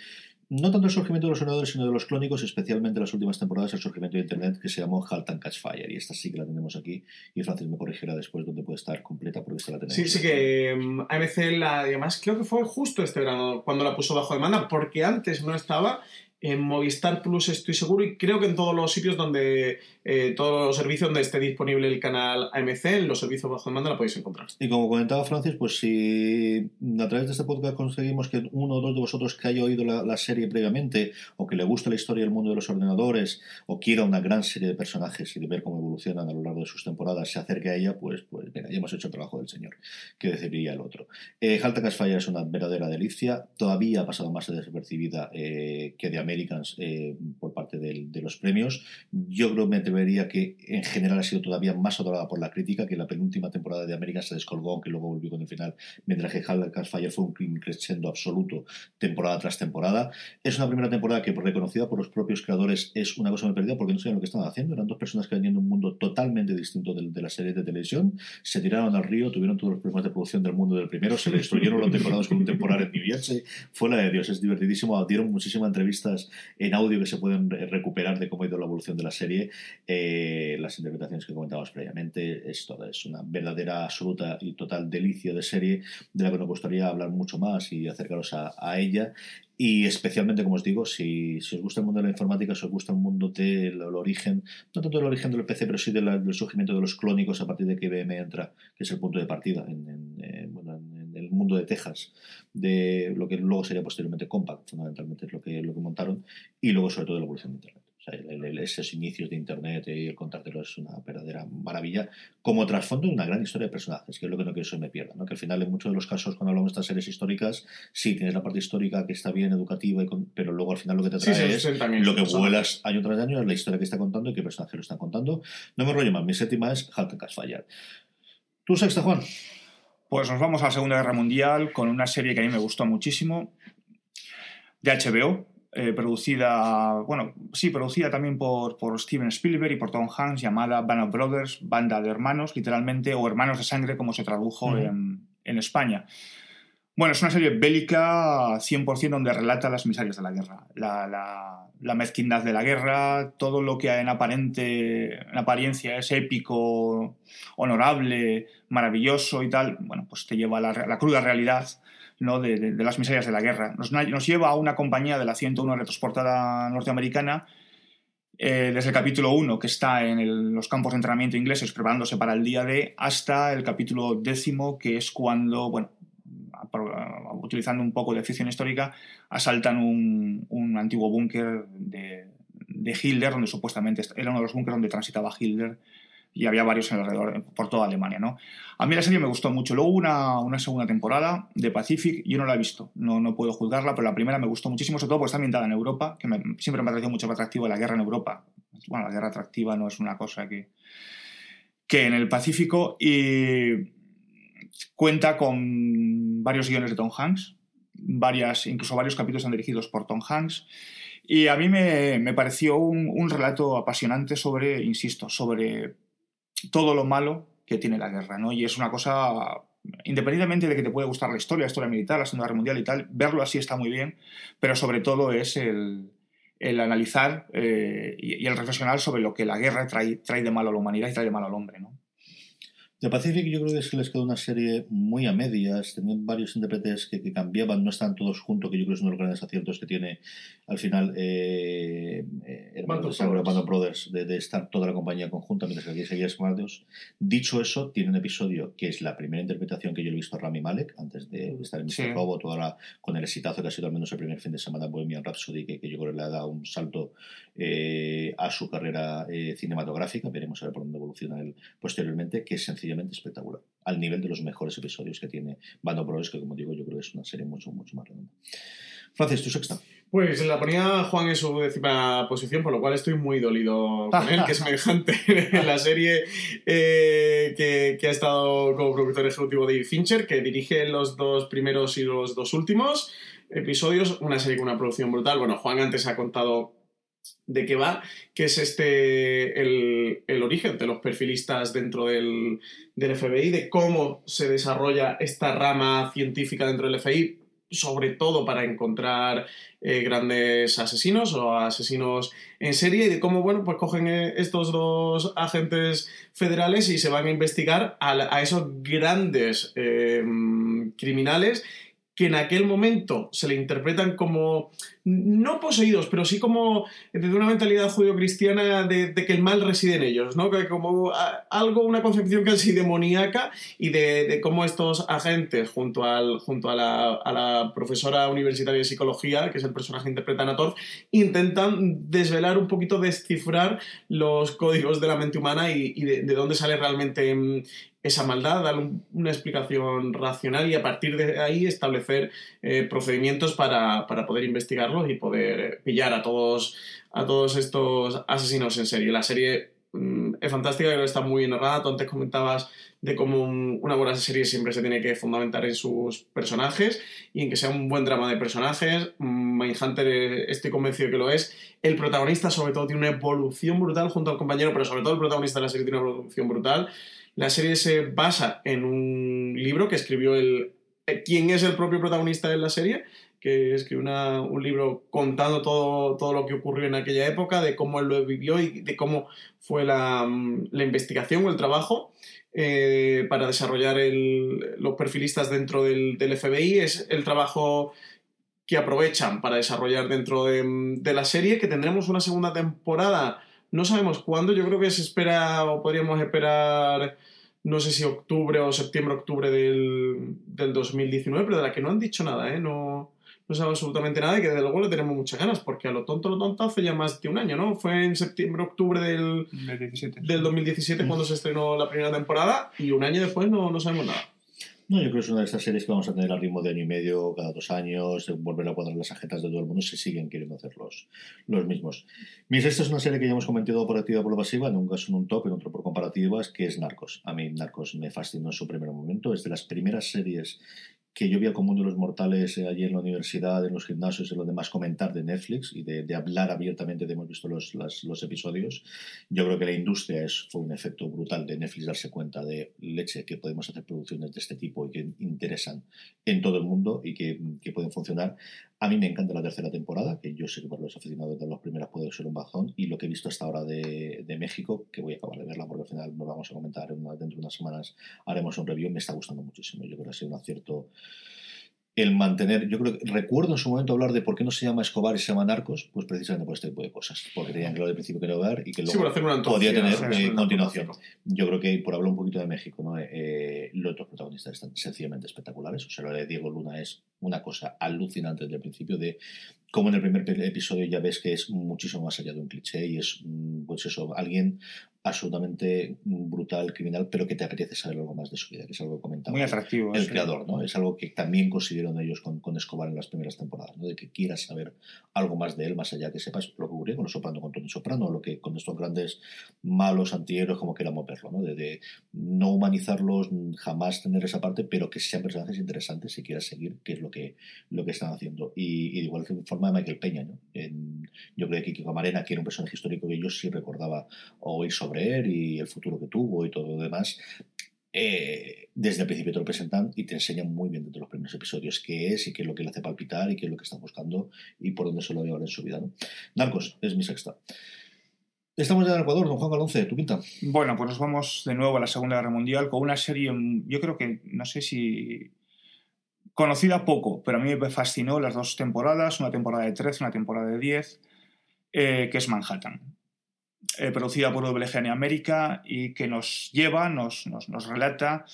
no tanto el surgimiento de los ordenadores, sino de los clónicos, especialmente en las últimas temporadas, el surgimiento de Internet que se llamó Halt and Catch Fire. Y esta sí que la tenemos aquí. Y Francis me corregirá después donde puede estar completa, porque esta la tenemos. Sí, sí, que um, AMC, la, además, creo que fue justo este verano cuando la puso bajo demanda, porque antes no estaba en Movistar Plus estoy seguro y creo que en todos los sitios donde, eh, todos los servicios donde esté disponible el canal AMC, en los servicios bajo demanda la podéis encontrar. Y como comentaba Francis, pues si a través de este podcast conseguimos que uno o dos de vosotros que haya oído la, serie previamente o que le guste la historia del mundo de los ordenadores o quiera una gran serie de personajes y de ver cómo evolucionan a lo largo de sus temporadas, se acerque a ella, pues, pues venga, ya hemos hecho el trabajo del señor, que decidiría el otro. Eh, Haltakas Fire es una verdadera delicia, todavía ha pasado más desapercibida eh, que de Americans eh, por parte de, los premios. Yo creo me atrevería que en general ha sido todavía más adorada por la crítica, que la penúltima temporada de Americans se descolgó, aunque luego volvió con el final, mientras que Halcast Fire fue un crescendo absoluto temporada tras temporada. Es una primera temporada que, reconocida por los propios creadores, es una cosa muy perdida porque no sabían lo que estaban haciendo. Eran dos personas que venían de un mundo totalmente distinto de, de la serie de televisión, se tiraron al río, tuvieron todos los problemas de producción del mundo del primero, se destruyeron los decorados con un temporal en New Jersey. Fue la de Dios, es divertidísimo. Dieron muchísimas entrevistas en audio que se pueden recuperar de cómo ha ido la evolución de la serie. Eh, las interpretaciones que comentábamos previamente, es, toda, es una verdadera, absoluta y total delicia de serie de la que nos gustaría hablar mucho más y acercaros a, ella. Y especialmente, como os digo, si, si, os gusta el mundo de la informática, si os gusta el mundo del origen, no tanto del origen del PC, pero sí del surgimiento de los clónicos a partir de que IBM entra, que es el punto de partida en, en el mundo de Texas, de lo que luego sería posteriormente Compact, fundamentalmente es lo que, lo que montaron, y luego sobre todo la evolución de Internet. O sea, esos inicios de Internet y el contártelo es una verdadera maravilla, como trasfondo de una gran historia de personajes, que es lo que no quiero que me pierda. ¿no? Que al final, en muchos de los casos, cuando hablamos de estas series históricas, sí, tienes la parte histórica que está bien, educativa, pero luego al final lo que te trae es lo que vuelas año tras año, es la historia que está contando y qué personajes lo están contando. No me rollo más, mi séptima es Halt and Fire. ¿Tú sexta, Juan? Pues nos vamos a la Segunda Guerra Mundial con una serie que a mí me gustó muchísimo, de HBO, eh, producida, bueno, sí, producida también por, por, Steven Spielberg y por Tom Hanks, llamada Band of Brothers, Banda de Hermanos, literalmente, o Hermanos de Sangre, como se tradujo en, en, España. Bueno, es una serie bélica 100% donde relata las miserias de la guerra, la, la, la, mezquindad de la guerra, todo lo que en, aparente, en apariencia es épico, honorable, maravilloso y tal, bueno, pues te lleva a la, la cruda realidad ¿no? De, las miserias de la guerra. Nos, lleva a una compañía de la 101 retransportada norteamericana eh, desde el capítulo 1, que está en el, los campos de entrenamiento ingleses preparándose para el día D, hasta el capítulo décimo, que es cuando, bueno, utilizando un poco de ficción histórica, asaltan un, un antiguo búnker de, de, Hitler, donde supuestamente era uno de los búnkeres donde transitaba Hitler y había varios alrededor, por toda Alemania. ¿no? A mí la serie me gustó mucho. Luego una, una segunda temporada de Pacific, yo no la he visto, no, no puedo juzgarla, pero la primera me gustó muchísimo, sobre todo porque está ambientada en Europa, que me, siempre me ha parecido mucho más atractivo la guerra en Europa. Bueno, la guerra atractiva no es una cosa que, que en el Pacífico y cuenta con varios guiones de Tom Hanks, varias, incluso varios capítulos están dirigidos por Tom Hanks. Y a mí me, me pareció un, relato apasionante sobre, insisto, sobre todo lo malo que tiene la guerra, ¿no? Y es una cosa, independientemente de que te puede gustar la historia, la historia militar, la Segunda Guerra Mundial y tal, verlo así está muy bien, pero sobre todo es el, el analizar eh, y, y, el reflexionar sobre lo que la guerra trae, trae de malo a la humanidad y trae de malo al hombre, ¿no? De Pacific yo creo que es les quedó una serie muy a medias, tenían varios intérpretes que, que, cambiaban, no están todos juntos, que yo creo que es uno de los grandes aciertos que tiene al final eh, eh, Hermanos de Brothers, de, de, estar toda la compañía conjunta, mientras que aquí seguía Smardos. Dicho eso, tiene un episodio que es la primera interpretación que yo he visto a Rami Malek, antes de estar en Mr. Sí. Robot, la, con el exitazo que ha sido al menos el primer fin de semana Bohemian Rhapsody, que, que yo creo que le ha dado un salto eh, a su carrera eh, cinematográfica, veremos a ver por dónde evoluciona él posteriormente, que es sencillamente espectacular, al nivel de los mejores episodios que tiene Bando Brothers, que como digo, yo creo que es una serie mucho, mucho más redonda. Francis, tu sexta. Pues la ponía Juan en su décima posición, por lo cual estoy muy dolido con él, que es semejante en la serie eh, que, que, ha estado como productor ejecutivo de Fincher, que dirige los dos primeros y los dos últimos episodios. Una serie con una producción brutal. Bueno, Juan antes ha contado de qué va, que es este el, el, origen de los perfilistas dentro del, del, FBI, de cómo se desarrolla esta rama científica dentro del FBI, sobre todo para encontrar eh, grandes asesinos o asesinos en serie, y de cómo, bueno, pues cogen eh, estos dos agentes federales y se van a investigar a, a esos grandes eh, criminales que en aquel momento se le interpretan como, no poseídos, pero sí como desde una mentalidad judío-cristiana de, que el mal reside en ellos, ¿no? Como algo, una concepción casi demoníaca y de, cómo estos agentes, junto, al, junto a, la, profesora universitaria de psicología, que es el personaje que interpreta intentan desvelar un poquito, descifrar los códigos de la mente humana y, de, de, dónde sale realmente esa maldad, darle una explicación racional y a partir de ahí establecer eh, procedimientos para, para, poder y poder pillar a todos, a todos estos asesinos en serie. La serie mmm, es fantástica, creo que está muy bien narrada. Tú antes comentabas de cómo un, una buena serie siempre se tiene que fundamentar en sus personajes y en que sea un buen drama de personajes. Mindhunter eh, estoy convencido que lo es. El protagonista sobre todo tiene una evolución brutal junto al compañero, pero sobre todo el protagonista de la serie tiene una evolución brutal. La serie se basa en un libro que escribió el... Eh, ¿Quién es el propio protagonista de la serie? Que escribió una, un libro contando todo, todo lo que ocurrió en aquella época, de cómo él lo vivió y de cómo fue la, la investigación o el trabajo eh, para desarrollar el, los perfilistas dentro del, del, FBI. Es el trabajo que aprovechan para desarrollar dentro de, de la serie, que tendremos una segunda temporada no sabemos cuándo, yo creo que se espera o podríamos esperar, no sé si octubre o septiembre, octubre del, del 2019, pero de la que no han dicho nada, ¿eh? No, no sabe absolutamente nada y que desde luego le tenemos muchas ganas, porque a lo tonto, lo tonto hace ya más de un año, ¿no? Fue en septiembre, octubre del, 17. del 2017 cuando se estrenó la primera temporada y un año después no, no sabemos nada. No, yo creo que es una de esas series que vamos a tener al ritmo de año y medio, cada dos años, volver a cuadrar las agendas de todo el mundo si siguen queriendo hacer los, los mismos. Mis, esta es una serie que ya hemos comentado por activa por pasiva, en un caso en un top, en otro por comparativas, que es Narcos. A mí Narcos me fascinó en su primer momento, es de las primeras series que yo vi al común de los mortales eh, allí en la universidad, en los gimnasios, en lo demás comentar de Netflix y de, de hablar abiertamente de hemos visto los, las, los, episodios. Yo creo que la industria es, fue un efecto brutal de Netflix darse cuenta de leche que podemos hacer producciones de este tipo y que interesan en todo el mundo y que, que pueden funcionar. A mí me encanta la tercera temporada, que yo sé que para los aficionados de las primeras puede ser un bajón, y lo que he visto hasta ahora de, de México, que voy a acabar de verla porque al final nos vamos a comentar una, dentro de unas semanas, haremos un review, me está gustando muchísimo. Yo creo que ha sido un acierto el mantener, yo creo que recuerdo en su momento hablar de por qué no se llama Escobar y se llama Narcos, pues precisamente por este tipo de cosas, porque tenían claro de principio que no ver y que luego sí, podía tener eh, continuación. Yo creo que por hablar un poquito de México, ¿no? Eh, los otros protagonistas están sencillamente espectaculares, o sea, lo de Diego Luna es una cosa alucinante desde el principio de como en el primer episodio ya ves que es muchísimo más allá de un cliché y es, mm, pues eso, alguien absolutamente brutal, criminal, pero que te apetece saber algo más de su vida, que es algo que comentaba Muy atractivo. el creador, ¿no? Es algo que también consiguieron ellos con, con Escobar en las primeras temporadas, ¿no? De que quieras saber algo más de él, más allá que sepas lo que ocurrió con los Soprano, con Tony Soprano, lo que con estos grandes malos antihéroes, como queramos verlo, ¿no? De, de, no humanizarlos, jamás tener esa parte, pero que sean personajes interesantes si quieras seguir qué es lo que, lo que están haciendo. Y, y de igual forma de Michael Peña, ¿no? En, yo creo que Kiko Camarena, que era un personaje histórico que yo sí recordaba oír sobre él y el futuro que tuvo y todo lo demás, eh, desde el principio te lo presentan y te enseñan muy bien desde los primeros episodios qué es y qué es lo que le hace palpitar y qué es lo que está buscando y por dónde se lo llevar en su vida. ¿no? Narcos es mi sexta. Estamos ya en Ecuador, don Juan Galonce, ¿tu quinta? Bueno, pues nos vamos de nuevo a la Segunda Guerra Mundial con una serie, yo creo que, no sé si conocida poco, pero a mí me fascinó las dos temporadas, una temporada de 13, una temporada de 10, eh, que es Manhattan. Eh, producida por WGN América y que nos lleva, nos, nos, nos relata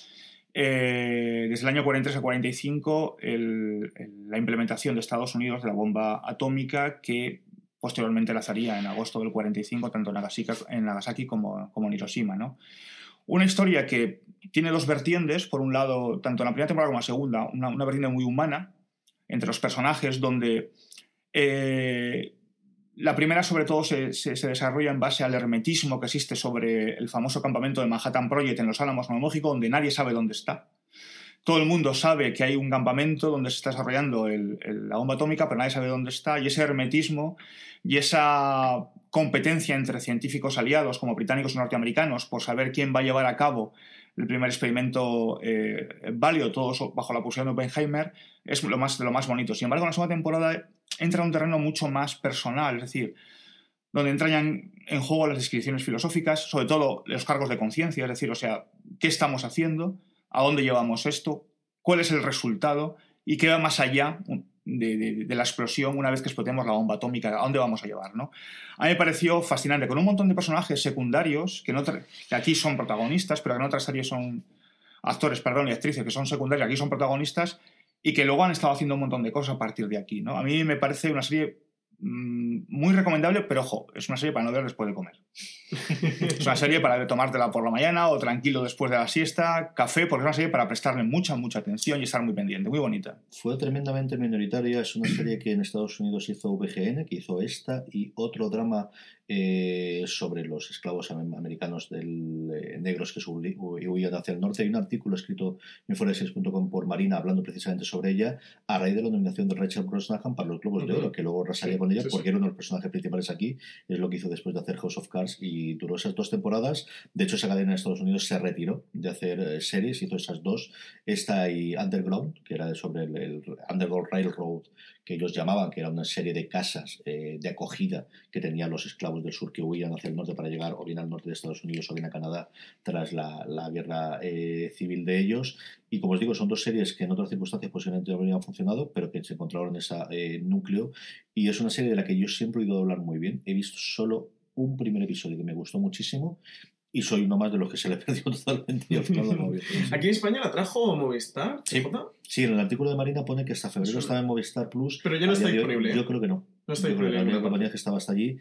eh, desde el año 43 al 45 el, el, la implementación de Estados Unidos de la bomba atómica que posteriormente lanzaría en agosto del 45 tanto en Nagasaki, en Nagasaki como, como en Hiroshima. ¿no? Una historia que tiene dos vertientes, por un lado, tanto en la primera temporada como en la segunda, una, una vertiente muy humana entre los personajes donde eh, la primera, sobre todo, se, desarrolla en base al hermetismo que existe sobre el famoso campamento de Manhattan Project en Los Álamos, Nuevo donde nadie sabe dónde está. Todo el mundo sabe que hay un campamento donde se está desarrollando la bomba atómica, pero nadie sabe dónde está. Y ese hermetismo y esa competencia entre científicos aliados como británicos y norteamericanos por saber quién va a llevar a cabo el primer experimento eh, válido, todos bajo la posición de Oppenheimer, es lo más, de lo más bonito. Sin embargo, en la segunda temporada entra en un terreno mucho más personal, es decir, donde entran en juego las descripciones filosóficas, sobre todo los cargos de conciencia, es decir, o sea, ¿qué estamos haciendo? ¿A dónde llevamos esto? ¿Cuál es el resultado? Y qué va más allá de, la explosión una vez que explotemos la bomba atómica, a dónde vamos a llevar, ¿no? A mí me pareció fascinante, con un montón de personajes secundarios, que, que aquí son protagonistas, pero que en otras series son actores, perdón, y actrices que son secundarios, aquí son protagonistas, y que luego han estado haciendo un montón de cosas a partir de aquí, ¿no? A mí me parece una serie muy recomendable, pero ojo, es una serie para no ver después de comer. es una serie para tomártela por la mañana o tranquilo después de la siesta, café, porque es una serie para prestarle mucha, mucha atención y estar muy pendiente, muy bonita. Fue tremendamente minoritaria, es una serie que en Estados Unidos hizo VGN, que hizo esta y otro drama eh, sobre los esclavos americanos del, eh, negros que huían hacia el norte. Hay un artículo escrito en foreseries.com por Marina hablando precisamente sobre ella a raíz de la nominación de Rachel Brosnahan para los Globos uh -huh. de Oro, que luego rasaría con ella sí, porque sí. era uno de los personajes principales aquí. Es lo que hizo después de hacer House of Cards y duró esas dos temporadas. De hecho, esa cadena de Estados Unidos se retiró de hacer eh, series, hizo esas dos. Esta y Underground, que era sobre el, el Underground Railroad, que ellos llamaban, que era una serie de casas eh, de acogida que tenían los esclavos del sur que huían hacia el norte para llegar o bien al norte de Estados Unidos o bien a Canadá tras la, la guerra eh, civil de ellos. Y como os digo, son dos series que en otras circunstancias posiblemente no habrían funcionado, pero que se encontraron en ese eh, núcleo. Y es una serie de la que yo siempre he oído hablar muy bien. He visto solo un primer episodio que me gustó muchísimo y soy uno más de los que se le perdió totalmente. Aquí en España la trajo Movistar. Sí. sí, en el artículo de Marina pone que hasta febrero sí. estaba en Movistar Plus. Pero ya no está disponible. Yo, yo, creo que no. No está disponible. La compañía que estaba hasta allí.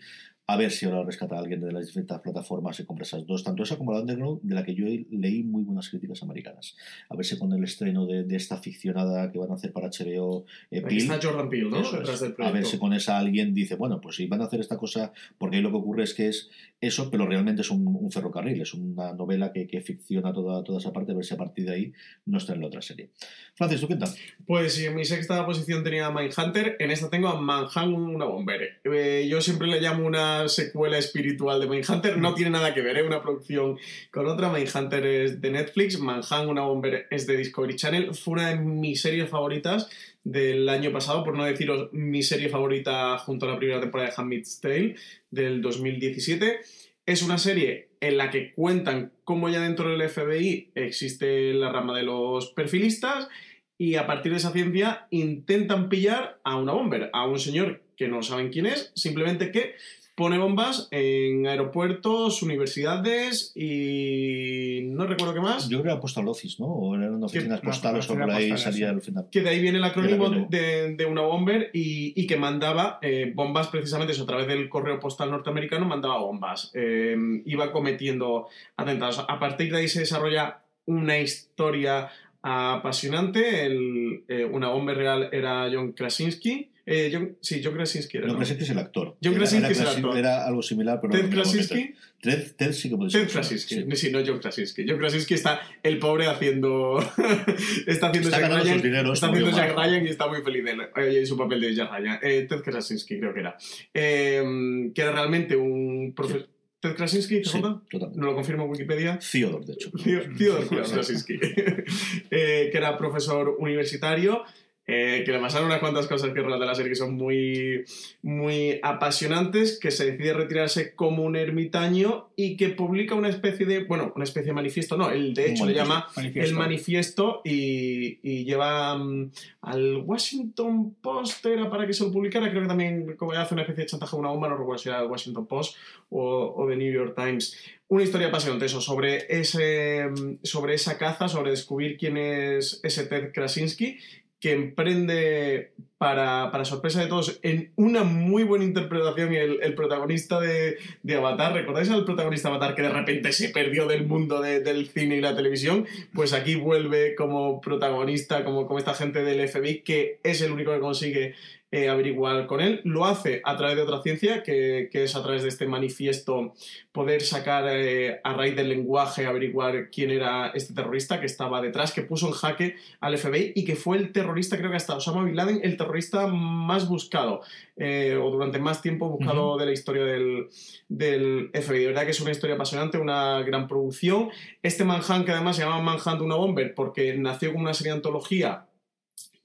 A ver si ahora rescata a alguien de las diferentes plataformas y compra esas dos, tanto esa como la Underground, de la que yo leí muy buenas críticas americanas. A ver si con el estreno de, de esta ficcionada que van a hacer para HBO eh, Aquí está Jordan Peele, ¿no? es. Del a ver si con esa alguien dice, bueno, pues si van a hacer esta cosa, porque ahí lo que ocurre es que es eso, pero realmente es un, un ferrocarril, es una novela que, que ficciona toda, toda esa parte, a ver si a partir de ahí no está en la otra serie. Francis, ¿tú qué tal? Pues sí, en mi sexta posición tenía a Mindhunter, en esta tengo a Manhunt una bomber. Eh, yo siempre le llamo una secuela espiritual de Mindhunter, no tiene nada que ver, es una producción con otra. Mindhunter es de Netflix, Manhunt una bomber es de Discovery Channel. Fue una de mis series favoritas del año pasado, por no deciros mi serie favorita junto a la primera temporada de Handmaid's Tale del 2017. Es una serie en la que cuentan cómo ya dentro del FBI existe la rama de los perfilistas y a partir de esa ciencia intentan pillar a una bomber, a un señor que no saben quién es, simplemente que pone bombas en aeropuertos, universidades y no recuerdo qué más. Yo creo que era Postal Office, ¿no? O eran oficinas no, postales o por ahí salía sí. al final. que de ahí viene el acrónimo de, de una bomber y, y que mandaba eh, bombas precisamente eso, a través del correo postal norteamericano mandaba bombas. Eh, iba cometiendo atentados. A partir de ahí se desarrolla una historia apasionante. El, eh, una bomber real era John Krasinski. Eh, John- sí, John Krasinski era. No, ¿no? Krasinski es el actor. John Krasinski era es el actor. Era algo similar, pero Ted. Krasinski. Ted, Ted sí que puede ser. Ted Krasinski, Sí. sí, no John Krasinski. John Krasinski está el pobre haciendo. está haciendo Está Jack Ryan. sus dineros, está muy haciendo mal. Jack Ryan y está muy feliz eh, en su papel de Jack Ryan. Eh, Ted Krasinski, creo que era. Eh, que era realmente un profesor. ¿Ted Krasinski? Sí, ¿CJ? totalmente. No lo confirma Wikipedia. Theodore, de hecho. Theo- Theodore Krasinski. Eh, que era profesor universitario. Eh, que le pasaron unas cuantas cosas que relata la serie que son muy, muy apasionantes, que se decide retirarse como un ermitaño y que publica una especie de, bueno, una especie de manifiesto, no, él de hecho le llama Manifiesto. el manifiesto y, y lleva mm, al Washington Post, era para que se lo publicara, creo que también como hace una especie de chantaje a una bomba, no recuerdo si era el Washington Post o, o The New York Times. Una historia apasionante eso, sobre, ese, mm, sobre esa caza, sobre descubrir quién es ese Ted Krasinski, que emprende, para, para sorpresa de todos, en una muy buena interpretación el, el protagonista de, de Avatar. ¿Recordáis al protagonista Avatar que de repente se perdió del mundo de- del cine y la televisión? Pues aquí vuelve como protagonista, como, como esta gente del FBI, que es el único que consigue eh, averiguar con él. Lo hace a través de otra ciencia, que, que es a través de este manifiesto poder sacar eh, a raíz del lenguaje, averiguar quién era este terrorista que estaba detrás, que puso en jaque al FBI y que fue el terrorista, creo que hasta Osama Bin Laden, el terrorista más buscado eh, o durante más tiempo buscado de la historia del, del FBI. De verdad que es una historia apasionante, una gran producción. Este Manhunt, que además se llama Manhunt una Bomber, porque nació como una serie de antología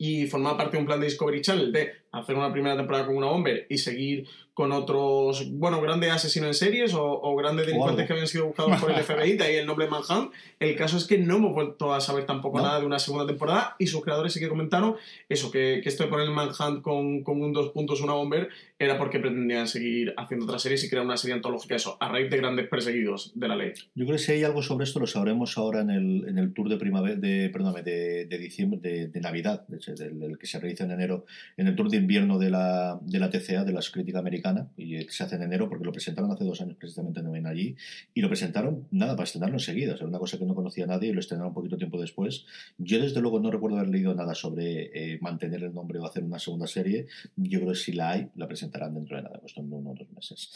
y formaba parte de un plan de Discovery Channel de hacer una primera temporada con una Bomber y seguir con otros, bueno, grandes asesinos en series o, o grandes delincuentes que habían sido buscados por el FBI, de ahí el nombre Manhunt. El caso es que no hemos vuelto a saber tampoco No. nada de una segunda temporada y sus creadores sí que comentaron eso, que, que esto de poner el Manhunt con, con un dos puntos, una Bomber, era porque pretendían seguir haciendo otras series y crear una serie antológica, eso, a raíz de grandes perseguidos de la ley. Yo creo que si hay algo sobre esto lo sabremos ahora en el, en el tour de primavera, de, perdóname, de, de diciembre, de, de Navidad, de ese, del, del que se realiza en enero, en el tour de invierno de la, de la TCA, de la crítica americana, y eh, se hace en enero porque lo presentaron hace dos años precisamente ven allí, y lo presentaron, nada, para estrenarlo enseguida, o sea, una cosa que no conocía nadie y lo estrenaron un poquito tiempo después. Yo desde luego no recuerdo haber leído nada sobre eh, mantener el nombre o hacer una segunda serie, yo creo que si la hay, la presentarán dentro de nada, pues en uno o dos meses.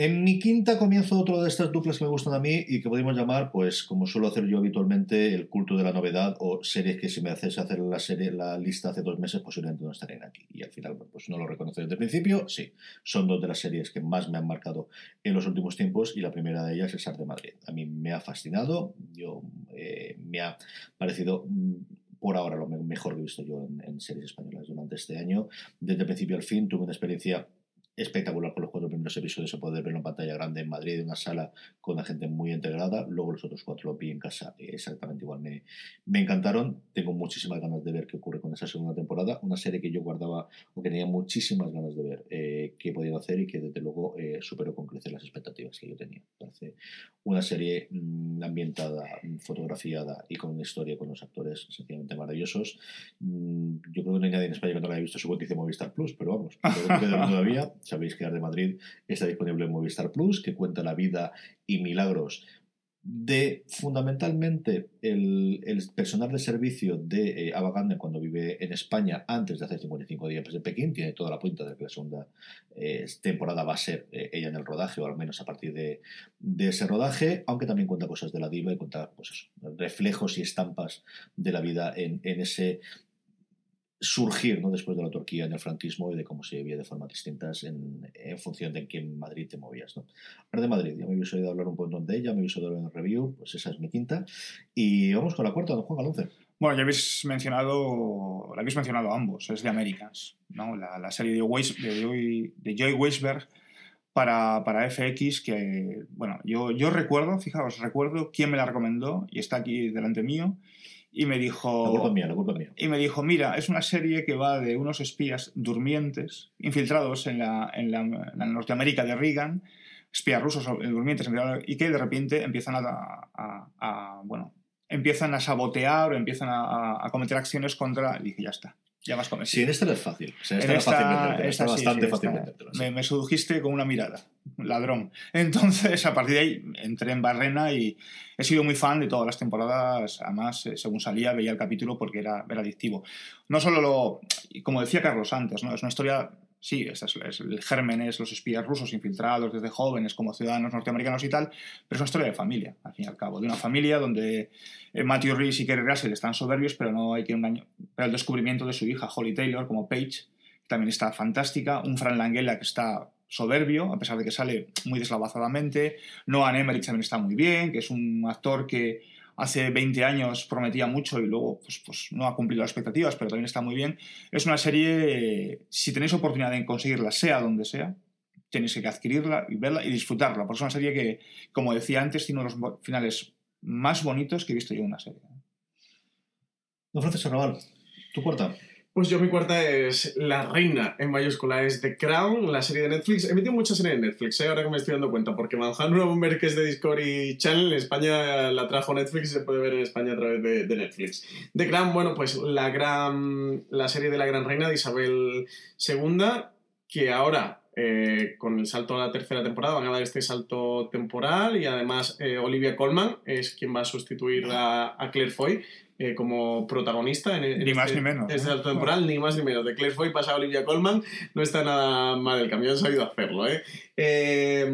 En mi quinta comienzo otro de estas duplas que me gustan a mí y que podemos llamar, pues como suelo hacer yo habitualmente, el culto de la novedad o series que si me haces hacer la serie, la lista hace dos meses, posiblemente no estarían aquí. Y al final, pues no lo reconoce desde el principio, sí. Son dos de las series que más me han marcado en los últimos tiempos y la primera de ellas es Art de Madrid. A mí me ha fascinado, yo eh, me ha parecido mm, por ahora lo me- mejor que he visto yo en, en series españolas durante este año. Desde el principio al fin tuve una experiencia espectacular con los cuatro primeros episodios se puede verlo en pantalla grande en Madrid en una sala con la gente muy integrada luego los otros cuatro lo vi en casa exactamente igual. Me, me encantaron tengo muchísimas ganas de ver qué ocurre con esa segunda temporada una serie que yo guardaba o que tenía muchísimas ganas de ver eh, qué podían hacer y que desde luego eh, superó con crecer las expectativas que yo tenía. Parece una serie mm, ambientada mm, fotografiada y con una historia con los actores sencillamente maravillosos. Mm, yo creo que no hay nadie en España que no la haya visto su botice Movistar Plus pero vamos todavía sabéis que de Madrid está disponible en Movistar Plus, que cuenta la vida y milagros de fundamentalmente el, personal de servicio de eh, cuando vive en España antes de hacer 55 días en Pekín. Tiene toda la punta de que la segunda eh, temporada va a ser eh, ella en el rodaje, o al menos a partir de, ese rodaje, aunque también cuenta cosas de la diva y cuenta pues reflejos y estampas de la vida en, en ese surgir ¿no? después de la Turquía en el franquismo y de cómo se vivía de formas distintas en, en, función de en qué Madrid te movías. ¿no? Ahora de Madrid, ya me habéis oído hablar un poco de ella, me habéis oído en el review, pues esa es mi quinta. Y vamos con la cuarta, don Juan Galonce. Bueno, ya habéis mencionado, la habéis mencionado ambos, es de Americans, ¿no? la, la serie de, de, Joy, de Joy Weisberg para, para, FX, que, bueno, yo, yo recuerdo, fijaos, recuerdo quién me la recomendó y está aquí delante mío, y me dijo... Y me dijo, mira, es una serie que va de unos espías durmientes, infiltrados en la, en la, Norteamérica de Reagan, espías rusos durmientes, y que de repente empiezan a, bueno, empiezan a sabotear o empiezan a, cometer acciones contra... Y dije, ya está, ya vas con Sí, en este no es fácil. en esta, es fácil bastante fácil me, me, sedujiste con una mirada, ladrón. Entonces, a partir de ahí, entré en Barrena y he sido muy fan de todas las temporadas. Además, eh, según salía, veía el capítulo porque era, era adictivo. No solo lo. Como decía Carlos antes, ¿no? es una historia sí, es, es, el germen es los espías rusos infiltrados desde jóvenes como ciudadanos norteamericanos y tal, pero es una historia de familia, al fin y al cabo, de una familia donde eh, Matthew Rhys y Kerry Russell están soberbios, pero no hay que engañar. Pero el descubrimiento de su hija, Holly Taylor, como Paige, también está fantástica, un Fran Langella que está soberbio, a pesar de que sale muy deslavazadamente, Noah Emmerich también está muy bien, que es un actor que hace 20 años prometía mucho y luego pues, pues, no ha cumplido las expectativas, pero también está muy bien. Es una serie, si tenéis oportunidad de conseguirla, sea donde sea, tenéis que adquirirla y verla y disfrutarla, porque es una serie que, como decía antes, tiene uno de los finales más bonitos que he visto yo en una serie. Don Francisco Raval, tu cuarta. Pues yo mi cuarta es La Reina, en mayúscula, es The Crown, la serie de Netflix. He metido muchas series de Netflix, ¿eh? ahora que me estoy dando cuenta, porque Manhattan Bomber, que es de Discovery Channel, en España la trajo Netflix y se puede ver en España a través de, Netflix. The Crown, bueno, pues la gran la serie de la Gran Reina de Isabel II, que ahora eh, con el salto a la tercera temporada, van a dar este salto temporal y además eh, Olivia Colman es quien va a sustituir a, a Claire Foy eh, como protagonista en, ni más este, ni menos. este salto temporal, ni más ni menos. De Claire Foy pasa a Olivia Colman, no está nada mal el cambio, han sabido hacerlo. ¿eh? eh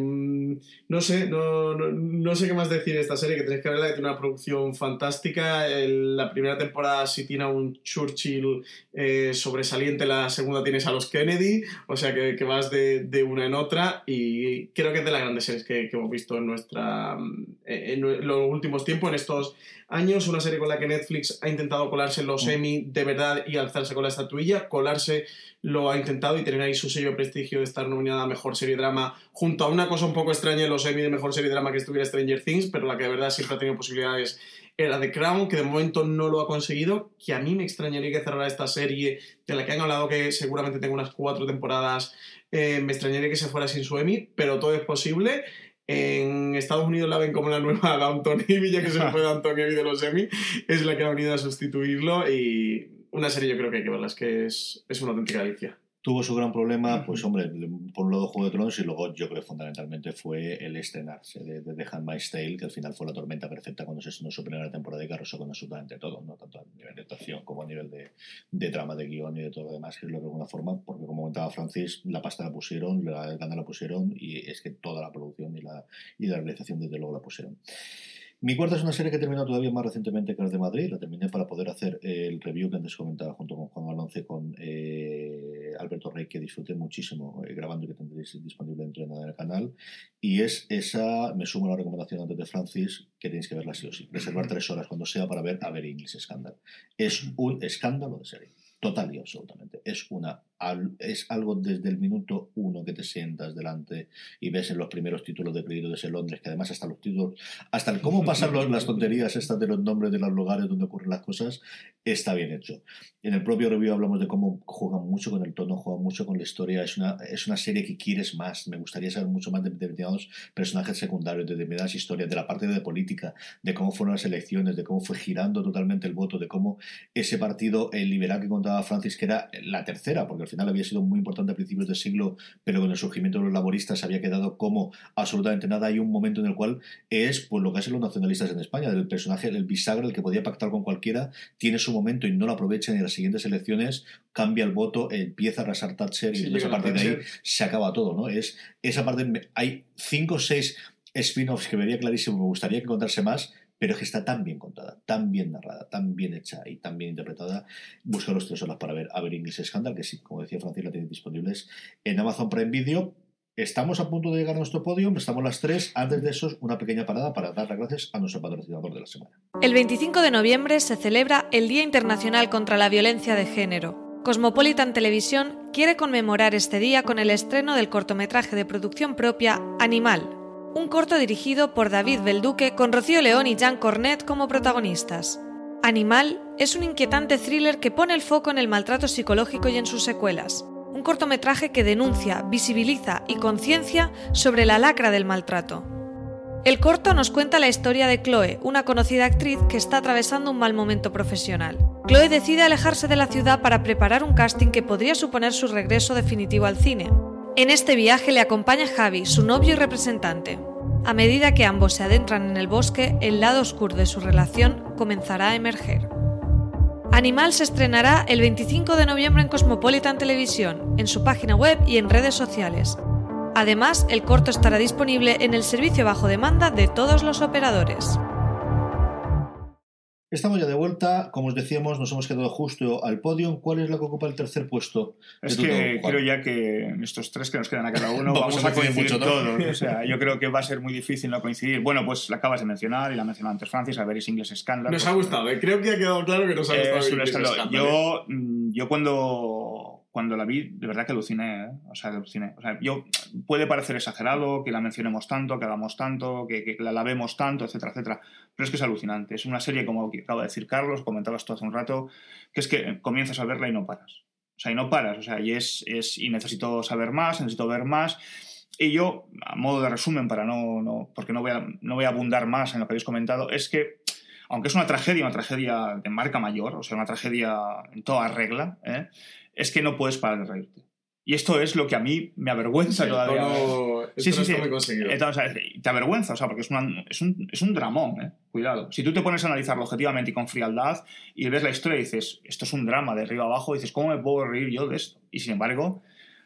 no sé, no, no, sé qué más decir de esta serie, que tenéis que verla, que tiene una producción fantástica. la primera temporada sí tiene un Churchill eh, sobresaliente, la segunda tienes a los Kennedy, o sea que, que vas de, de, una en otra y creo que es de las grandes series que, que hemos visto en, nuestra, en los últimos tiempos, en estos años, una serie con la que Netflix ha intentado colarse en los mm. Emmy de verdad y alzarse con la estatuilla, colarse lo ha intentado y tener ahí su sello de prestigio de estar nominada a Mejor Serie Drama, junto a una cosa un poco extraña en los Emmy de Mejor Serie Drama que estuviera Stranger Things, pero la que de verdad siempre ha tenido posibilidades era The Crown, que de momento no lo ha conseguido, que a mí me extrañaría que cerrara esta serie, de la que han hablado que seguramente tenga unas cuatro temporadas, eh, me extrañaría que se fuera sin su Emmy, pero todo es posible. En Estados Unidos la ven como la nueva Downton Abbey, ya que se fue Downton Abbey de los Emmy, es la que ha venido a sustituirlo y una serie yo creo que hay que verla, es que es, es una auténtica delicia tuvo su gran problema, pues hombre, por un lado Juego de Tronos y luego yo creo que fundamentalmente fue el estrenarse de, de The Handmaid's Tale, que al final fue la tormenta perfecta cuando se estrenó su primera temporada y que arrasó con absolutamente todo, no tanto a nivel de actuación como a nivel de, de trama, de guion y de todo lo demás, que es lo que de alguna forma, porque como comentaba Francis, la pasta la pusieron, la gana la pusieron y es que toda la producción y la, y la realización desde luego la pusieron. Mi cuarta es una serie que he terminado todavía más recientemente que la de Madrid. La terminé para poder hacer el review que antes comentaba junto con Juan Alonce con eh, Alberto Rey, que disfruté muchísimo eh, grabando y que tendréis disponible dentro de el canal. Y es esa, me sumo a la recomendación antes de Francis, que tenéis que verla sí o sí. Reservar tres horas cuando sea para ver a ver English Scandal. Es un escándalo de serie. Total y absolutamente. Es una es algo desde el minuto uno que te sientas delante y ves en los primeros títulos de de ese Londres, que además hasta los títulos, hasta el cómo pasan las tonterías estas de los nombres de los lugares donde ocurren las cosas, está bien hecho. En el propio review hablamos de cómo juegan mucho con el tono, juegan mucho con la historia, es una, es una serie que quieres más, me gustaría saber mucho más de determinados personajes secundarios, de determinadas historias, de la parte de política, de cómo fueron las elecciones, de cómo fue girando totalmente el voto, de cómo ese partido el liberal que contaba Francis, que era la tercera, porque al final había sido muy importante a principios del siglo, pero con el surgimiento de los laboristas había quedado como absolutamente nada. Hay un momento en el cual es pues lo que hacen los nacionalistas en España, el personaje, el bisagra, el que podía pactar con cualquiera, tiene su momento y no lo aprovecha y en las siguientes elecciones cambia el voto, empieza a arrasar Thatcher y a partir de ahí se acaba todo, ¿no? Es esa parte, hay cinco o seis spin-offs que vería clarísimo, me gustaría que contase más, pero que está tan bien contada, tan bien narrada, tan bien hecha y tan bien interpretada. Busca los tres horas para ver a ver English Scandal, que sí, como decía Francis, la tienen disponibles en Amazon Prime Video. Estamos a punto de llegar a nuestro podio, estamos las tres. Antes de eso, una pequeña parada para dar las gracias a nuestro patrocinador de la semana. El 25 de noviembre se celebra el Día Internacional contra la Violencia de Género. Cosmopolitan Televisión quiere conmemorar este día con el estreno del cortometraje de producción propia Animal, un corto dirigido por David Belduque con Rocío León y Jean Cornet como protagonistas. Animal es un inquietante thriller que pone el foco en el maltrato psicológico y en sus secuelas un cortometraje que denuncia, visibiliza y conciencia sobre la lacra del maltrato. El corto nos cuenta la historia de Chloe, una conocida actriz que está atravesando un mal momento profesional. Chloe decide alejarse de la ciudad para preparar un casting que podría suponer su regreso definitivo al cine. En este viaje le acompaña Javi, su novio y representante. A medida que ambos se adentran en el bosque, el lado oscuro de su relación comenzará a emerger. Animal se estrenará el 25 de noviembre en Cosmopolitan Televisión, en su página web y en redes sociales. Además, el corto estará disponible en el servicio bajo demanda de todos los operadores. Estamos ya de vuelta, como os decíamos, nos hemos quedado justo al podio. ¿Cuál es la que ocupa el tercer puesto? Es que creo ya que estos tres que nos quedan a cada uno vamos, a coincidir mucho, todos. O sea, yo creo que va a ser muy difícil no coincidir. Bueno, pues la acabas de mencionar y la mencionó antes Francis, a ver, es English Scandal. Nos ha gustado, ¿eh? creo que ha quedado claro que nos ha gustado. Yo, mm, yo cuando cuando la vi, de verdad que aluciné, ¿eh? o sea, aluciné. O sea, yo, puede parecer exagerado que la mencionemos tanto, que hagamos tanto, que, que la lavemos tanto, etcétera, etcétera, pero es que es alucinante. Es una serie, como acaba de decir Carlos, comentabas tú hace un rato, que es que comienzas a verla y no paras. O sea, y no paras, o sea, y es, es y necesito saber más, necesito ver más. Y yo, a modo de resumen, para no, no porque no voy, a, no voy a abundar más en lo que habéis comentado, es que aunque es una tragedia, una tragedia de marca mayor, o sea, una tragedia en toda regla, ¿eh? Es que no puedes parar de reírte. Y esto es lo que a mí me avergüenza todavía. sí, sí, sí. Entonces, te avergüenza, o sea, porque es, es, un, es un dramón, ¿eh? Cuidado. Si tú te pones a analizarlo objetivamente y con frialdad y ves la historia y dices, esto es un drama de arriba abajo, y dices, ¿cómo me puedo reír yo de esto? Y sin embargo,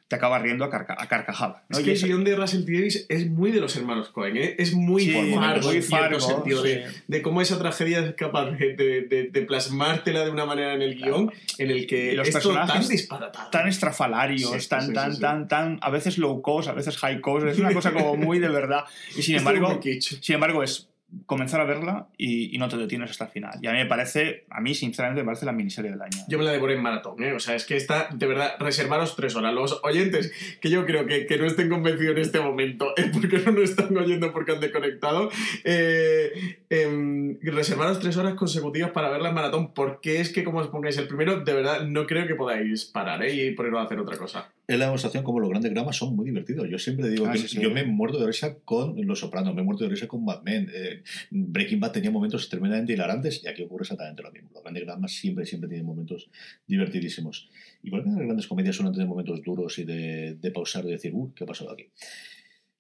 te acaba riendo a, carca a carcajada. Es que el guion de Russell T. Davis es muy de los hermanos Cohen, ¿eh? es muy sí, fargo, muy fargo sentido de, de, cómo esa tragedia es capaz de, de, de, plasmártela de una manera en el guion en el que los personajes tan disparatados. Tan estrafalarios, tan, tan, tan, tan, a veces low cost, a veces high cost, es una cosa como muy de verdad. Y sin embargo, sin embargo es comenzar a verla y, no te detienes hasta el final. Y a mí me parece, a mí sinceramente me parece la miniserie del año. Yo me la devoré en maratón, ¿eh? O sea, es que está, de verdad, reservaros tres horas. Los oyentes que yo creo que, que no estén convencidos en este momento porque no nos están oyendo porque han desconectado. Eh, em, reservaros tres horas consecutivas para verla en maratón porque es que como os pongáis el primero, de verdad no creo que podáis parar ¿eh? y ponerlo a hacer otra cosa es la demostración como los grandes dramas son muy divertidos. Yo siempre digo ah, que yo me muerto de risa con Los Sopranos, me he muerto de risa con Batman. Eh, Breaking Bad tenía momentos tremendamente hilarantes y aquí ocurre exactamente lo mismo. Los grandes dramas siempre, siempre tienen momentos divertidísimos. Igual que las grandes comedias suelen tener momentos duros y de, de pausar y decir, uh, ¿qué ha pasado aquí?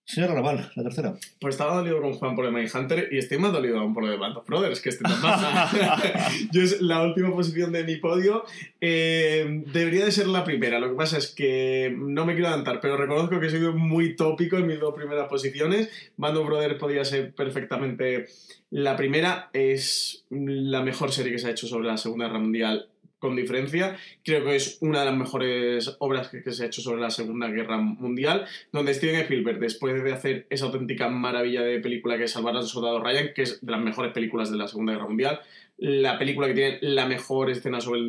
Señor Raval, la tercera. Pues estaba dolido con Juan por el Hunter y estoy más dolido aún por lo de Band of Brothers, que este tan Yo es la última posición de mi podio. Eh, debería de ser la primera. Lo que pasa es que no me quiero adelantar, pero reconozco que he sido muy tópico en mis dos primeras posiciones. Band of Brothers podía ser perfectamente la primera. Es la mejor serie que se ha hecho sobre la Segunda Guerra Mundial con diferencia. Creo que es una de las mejores obras que, se ha hecho sobre la Segunda Guerra Mundial, donde Steven Spielberg, después de hacer esa auténtica maravilla de película que es Salvar al Soldado Ryan, que es de las mejores películas de la Segunda Guerra Mundial, la película que tiene la mejor escena sobre,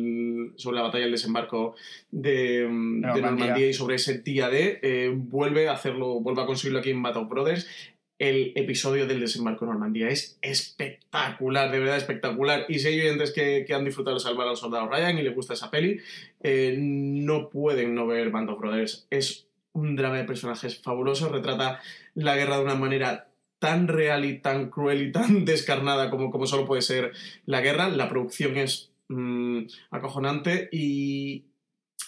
sobre la batalla del desembarco de, Normandía. y sobre ese día de, eh, vuelve a hacerlo, vuelve a conseguirlo aquí en Battle Brothers el episodio del desembarco en Normandía. Es espectacular, de verdad espectacular. Y si hay oyentes que, han disfrutado de salvar al soldado Ryan y les gusta esa peli, eh, no pueden no ver Band of Brothers. Es un drama de personajes fabuloso, retrata la guerra de una manera tan real y tan cruel y tan descarnada como, como solo puede ser la guerra. La producción es mm, acojonante y,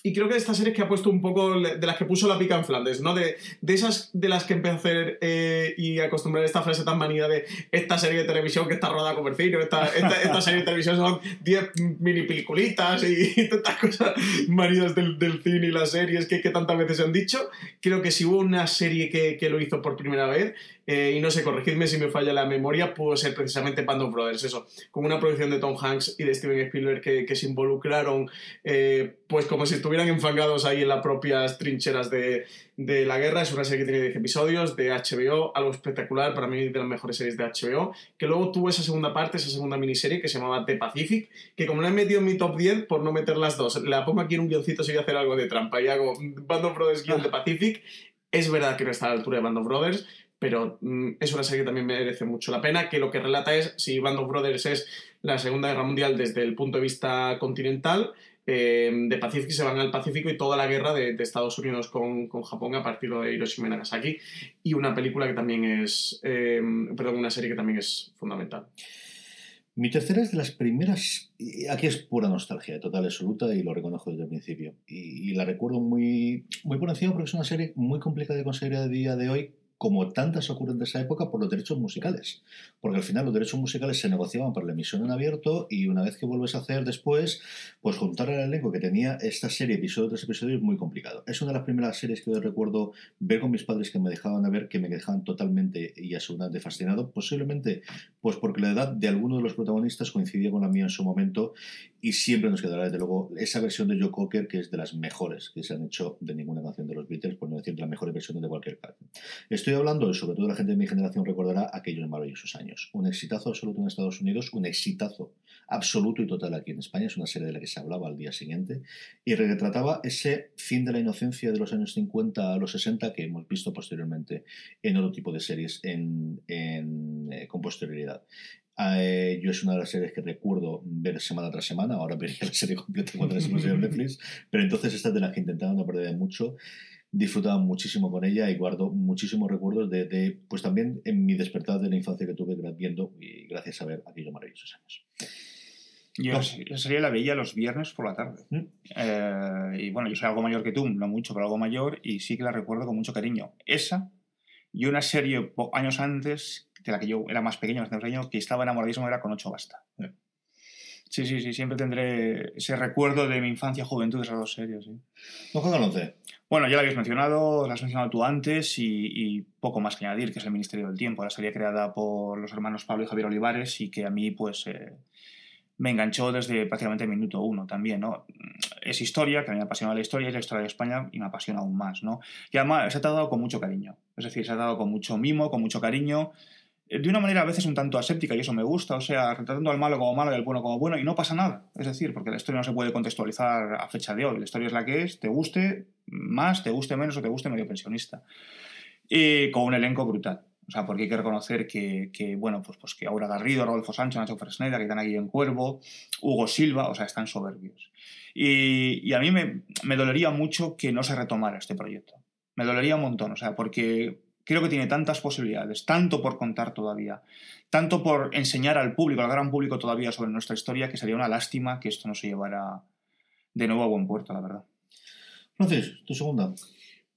y creo que de estas series que ha puesto un poco de las que puso la pica en Flandes, ¿no? De, de esas de las que empecé a hacer eh, y acostumbrar esta frase tan manida de esta serie de televisión que está rodada con Bercino, esta, esta, serie de televisión son 10 mini peliculitas y, tantas cosas manidas del, del, cine y las series que, que tantas veces se han dicho. Creo que si hubo una serie que, que lo hizo por primera vez, eh, y no sé, corregidme si me falla la memoria, pudo ser precisamente Band of Brothers, eso, con una producción de Tom Hanks y de Steven Spielberg que, que se involucraron, eh, pues como si estuvieran enfangados ahí en las propias trincheras de, de la guerra. Es una serie que tiene 10 episodios de HBO, algo espectacular, para mí de las mejores series de HBO, que luego tuvo esa segunda parte, esa segunda miniserie que se llamaba The Pacific, que como la he metido en mi top 10 por no meter las dos, la pongo aquí en un guioncito si voy a hacer algo de trampa y hago Band of Brothers guion The Pacific. Es verdad que no está a la altura de Band of Brothers, pero mm, es una serie que también merece mucho la pena, que lo que relata es si Band of Brothers es la Segunda Guerra Mundial desde el punto de vista continental, eh, de Pacífico se van al Pacífico y toda la guerra de, Estados Unidos con, con, Japón a partir de Hiroshima y Nagasaki, y una película que también es, eh, perdón, una serie que también es fundamental. Mi tercera es de las primeras, aquí es pura nostalgia, total absoluta, y lo reconozco desde el principio. Y, y, la recuerdo muy, muy por encima porque es una serie muy complicada de conseguir a día de hoy, como tantas ocurren de esa época, por los derechos musicales. Porque al final los derechos musicales se negociaban para la emisión en abierto y una vez que vuelves a hacer después, pues juntar el elenco que tenía esta serie, episodio tras episodio, es muy complicado. Es una de las primeras series que yo recuerdo ver con mis padres que me dejaban a ver, que me dejaban totalmente y absolutamente fascinado. Posiblemente, pues porque la edad de alguno de los protagonistas coincidía con la mía en su momento y siempre nos quedará, desde luego, esa versión de Joe Cocker que es de las mejores que se han hecho de ninguna canción de los Beatles, por no decir de las mejores versiones de cualquier canción. Estoy hablando, y sobre todo la gente de mi generación recordará aquellos maravillosos años. Un exitazo absoluto en Estados Unidos, un exitazo absoluto y total aquí en España. Es una serie de la que se hablaba al día siguiente y retrataba ese fin de la inocencia de los años 50 a los 60 que hemos visto posteriormente en otro tipo de series en, eh, con posterioridad. Eh, yo es una de las series que recuerdo ver semana tras semana. Ahora vería la serie completa cuando es en Netflix. Pero entonces esta es de las que intentaba no perder mucho disfrutaba muchísimo con ella y guardo muchísimos recuerdos de, pues también en mi despertar de la infancia que tuve viendo y gracias a ver aquellos maravillosos años. Yo esa serie la veía los viernes por la tarde. ¿Mm? Eh, y bueno, yo soy algo mayor que tú, no mucho, pero algo mayor, y sí que la recuerdo con mucho cariño. Esa y una serie años antes, de la que yo era más pequeño, más pequeño, que estaba enamoradísimo, era con ocho basta. Sí, sí, sí, siempre tendré ese recuerdo de mi infancia, juventud de esas dos series. ¿sí? ¿No juega 11? Bueno, ya lo habías mencionado, lo has mencionado tú antes y, poco más que añadir, que es el Ministerio del Tiempo, la serie creada por los hermanos Pablo y Javier Olivares y que a mí pues eh, me enganchó desde prácticamente el minuto uno también, ¿no? Es historia, que a mí me apasiona la historia, es la historia de España y me apasiona aún más, ¿no? Y además se ha tratado con mucho cariño, es decir, se ha tratado con mucho mimo, con mucho cariño eh, de una manera a veces un tanto aséptica y eso me gusta, o sea, retratando al malo como malo y al bueno como bueno y no pasa nada. Es decir, porque la historia no se puede contextualizar a fecha de hoy, la historia es la que es, te guste más, te guste menos o te guste medio pensionista. Y con un elenco brutal. O sea, porque hay que reconocer que, bueno, pues, pues que Aura Garrido, Rodolfo Sancho, Nacho Fresneda, que están aquí en Cuervo, Hugo Silva, o sea, están soberbios. Y, y a mí me, me dolería mucho que no se retomara este proyecto. Me dolería un montón, o sea, porque creo que tiene tantas posibilidades, tanto por contar todavía, tanto por enseñar al público, al gran público todavía sobre nuestra historia, que sería una lástima que esto no se llevara de nuevo a buen puerto, la verdad. Francis, tu segunda.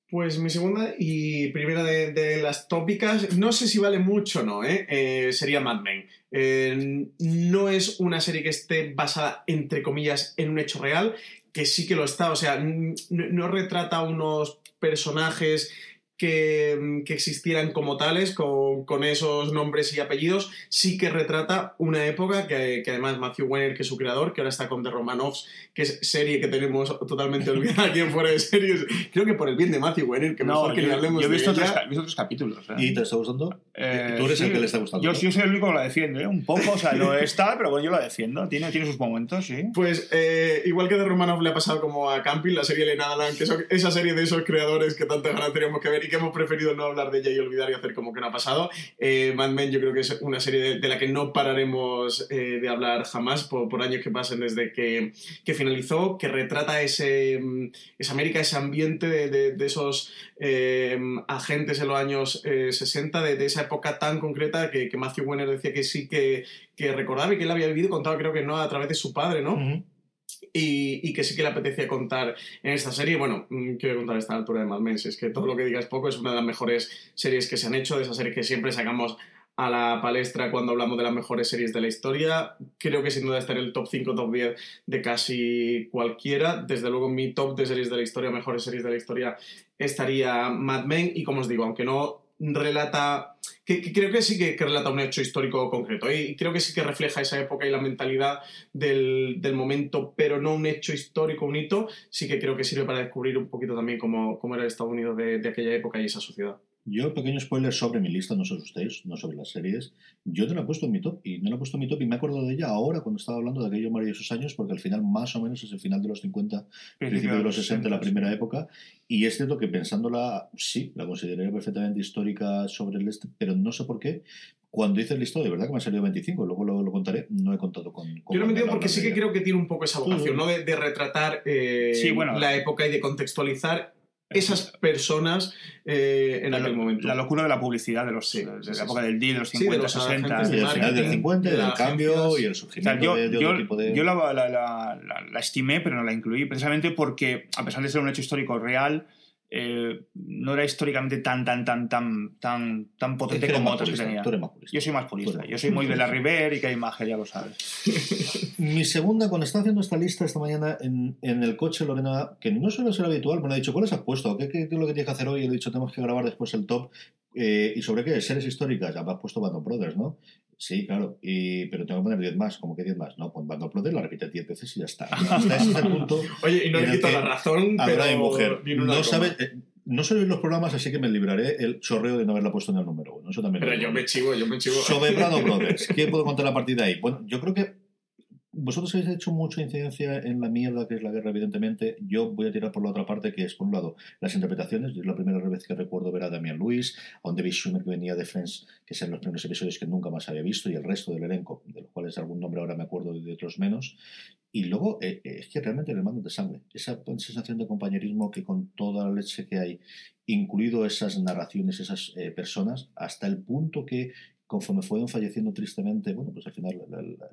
Pues mi segunda y primera de, las tópicas, no sé si vale mucho o no, ¿eh? Eh, sería Mad Men. Eh, no es una serie que esté basada, entre comillas, en un hecho real, que sí que lo está, o sea, no retrata unos personajes que, que, existieran como tales, con, con, esos nombres y apellidos, sí que retrata una época que, que, además Matthew Weiner, que es su creador, que ahora está con The Romanovs, que es serie que tenemos totalmente olvidada aquí en fuera de series, creo que por el bien de Matthew Weiner, que mejor que le hablemos yo he visto, de tres, he visto tres capítulos. ¿eh? ¿Y te está gustando? Eh, ¿Tú eres el que le está gustando? Yo, yo, soy el único que la defiende, ¿eh? un poco, o sea, no está, pero bueno, yo la defiendo, tiene, tiene sus momentos, sí. Pues eh, igual que The Romanov le ha pasado como a Camping, la serie Lena Alan, que es esa serie de esos creadores que tanta ganas teníamos que ver que hemos preferido no hablar de ella y olvidar y hacer como que no ha pasado. Eh, Mad Men yo creo que es una serie de, la que no pararemos eh, de hablar jamás por, años que pasen desde que, que, finalizó, que retrata ese, mm, esa América, ese ambiente de, de, esos eh, agentes en los años 60, de, esa época tan concreta que, que Matthew Wenner decía que sí que, que recordaba y que él había vivido, contaba creo que no a través de su padre, ¿no? Y, que sí que le apetecía contar en esta serie. Bueno, mm, quiero contar a esta altura de Mad Men, es que todo lo que diga es poco, es una de las mejores series que se han hecho, de esas series que siempre sacamos a la palestra cuando hablamos de las mejores series de la historia. Creo que sin duda está en el top 5, top 10 de casi cualquiera. Desde luego, mi top de series de la historia, mejores series de la historia, estaría Mad Men. Y como os digo, aunque no relata, que, creo que sí que, relata un hecho histórico concreto y creo que sí que refleja esa época y la mentalidad del, momento, pero no un hecho histórico, un hito, sí que creo que sirve para descubrir un poquito también cómo, cómo era el Estados Unidos de, de aquella época y esa sociedad. Yo, pequeño spoiler sobre mi lista, no sé ustedes, no sobre las series. Yo no la he puesto en mi top y no la he puesto en mi top y me acuerdo de ella ahora cuando estaba hablando de aquellos maravillosos años porque al final más o menos es el final de los 50, principio de los 60, la primera época. Y es cierto que pensándola, sí, la consideraría perfectamente histórica sobre el este, pero no sé por qué. Cuando hice el listado, de verdad que me ha salido 25, luego lo, lo contaré, no he contado con... Yo lo he porque sí que creo que tiene un poco esa vocación, ¿no? De, retratar eh, la época y de contextualizar esas personas eh, en aquel momento. La locura de la publicidad de, los, de la época del D, de los 50, de 60. Y del final del 50, del cambio y el surgimiento de, otro tipo de... Yo la, la, la, estimé, pero no la incluí, precisamente porque, a pesar de ser un hecho histórico real, eh, no era históricamente tan tan tan tan tan tan potente como otras que tenía. Yo soy más purista. Yo soy muy de la River y que hay magia, ya lo sabes. Mi segunda, cuando estaba haciendo esta lista esta mañana en, en el coche, Lorena, que no suele ser habitual, me ha dicho, ¿cuáles has puesto? ¿Qué, ¿Qué, es lo que tienes que hacer hoy? Y le he dicho, tenemos que grabar después el top. Eh, ¿Y sobre qué? Series históricas. Ya me has puesto Band Brothers, ¿no? Sí, claro, y, pero tengo que poner 10 más. ¿Cómo que 10 más? No, pues Band of Brothers la repite 10 veces y ya está. Hasta ese punto. Oye, y no le quito la razón, pero. mujer. No sabes. Eh, no sabéis los programas, así que me libraré el chorreo de no haberla puesto en el número uno. Eso también Pero yo me chivo, yo me chivo. Sobre Brothers, ¿qué puedo contar a partir de ahí? Bueno, yo creo que vosotros habéis hecho mucha incidencia en la mierda que es la guerra, evidentemente. Yo voy a tirar por la otra parte, que es, por un lado, las interpretaciones. Es la primera vez que recuerdo ver a Damian Lewis, a un David Schumer que venía de Friends, que sean los primeros episodios que nunca más había visto, y el resto del elenco, de los cuales algún nombre ahora me acuerdo y de otros menos. Y luego, eh, eh, es que realmente el hermano de sangre, esa sensación de compañerismo que con toda la leche que hay, incluido esas narraciones, esas eh, personas, hasta el punto que conforme fueron falleciendo tristemente, bueno, pues al final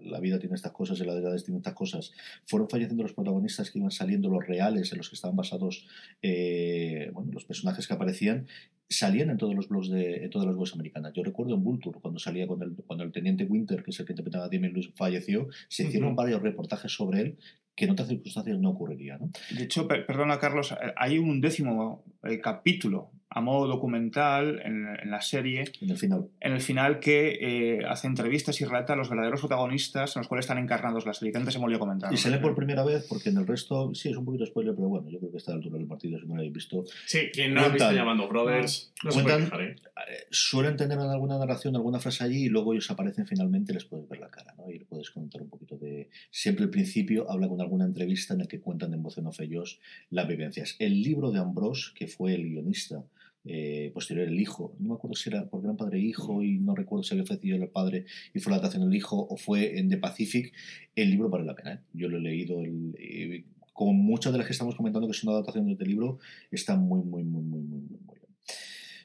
la, vida tiene estas cosas y la edades tiene estas cosas, fueron falleciendo los protagonistas que iban saliendo, los reales en los que estaban basados eh, bueno, los personajes que aparecían, salían en todos los blogs de en todas las webs americanas. Yo recuerdo en Vulture, cuando salía con el, cuando el teniente Winter, que es el que interpretaba a Damien Lewis, falleció, se hicieron varios reportajes sobre él que en otras circunstancias no ocurriría. ¿no? De hecho, perdona Carlos, eh, hay un décimo eh, capítulo a modo documental en, la serie. En el final. En el final que eh, hace entrevistas y relata a los verdaderos protagonistas en los cuales están encarnados la serie, que antes se me olvidó comentar. Y se lee por primera vez porque en el resto, sí, es un poquito spoiler, pero bueno, yo creo que está a la altura del partido, si no lo habéis visto. Sí, quien no ha visto llamando Brothers, no cuentan, ¿eh? Eh, Suelen tener alguna narración, alguna frase allí y luego ellos aparecen finalmente y les puedes ver la cara, ¿no? Y le puedes comentar un poquito de... Siempre al principio habla con alguna entrevista en la que cuentan en voz en off ellos las vivencias. El libro de Ambrose, que fue el guionista, eh, posterior el hijo. No me acuerdo si era por gran padre e hijo y no recuerdo si había ofrecido el padre y fue la adaptación del hijo o fue en The Pacific. El libro vale la pena. ¿eh? Yo lo he leído. El, eh, como muchas de las que estamos comentando que son adaptaciones del libro, está muy, muy, muy, muy, muy, muy bien.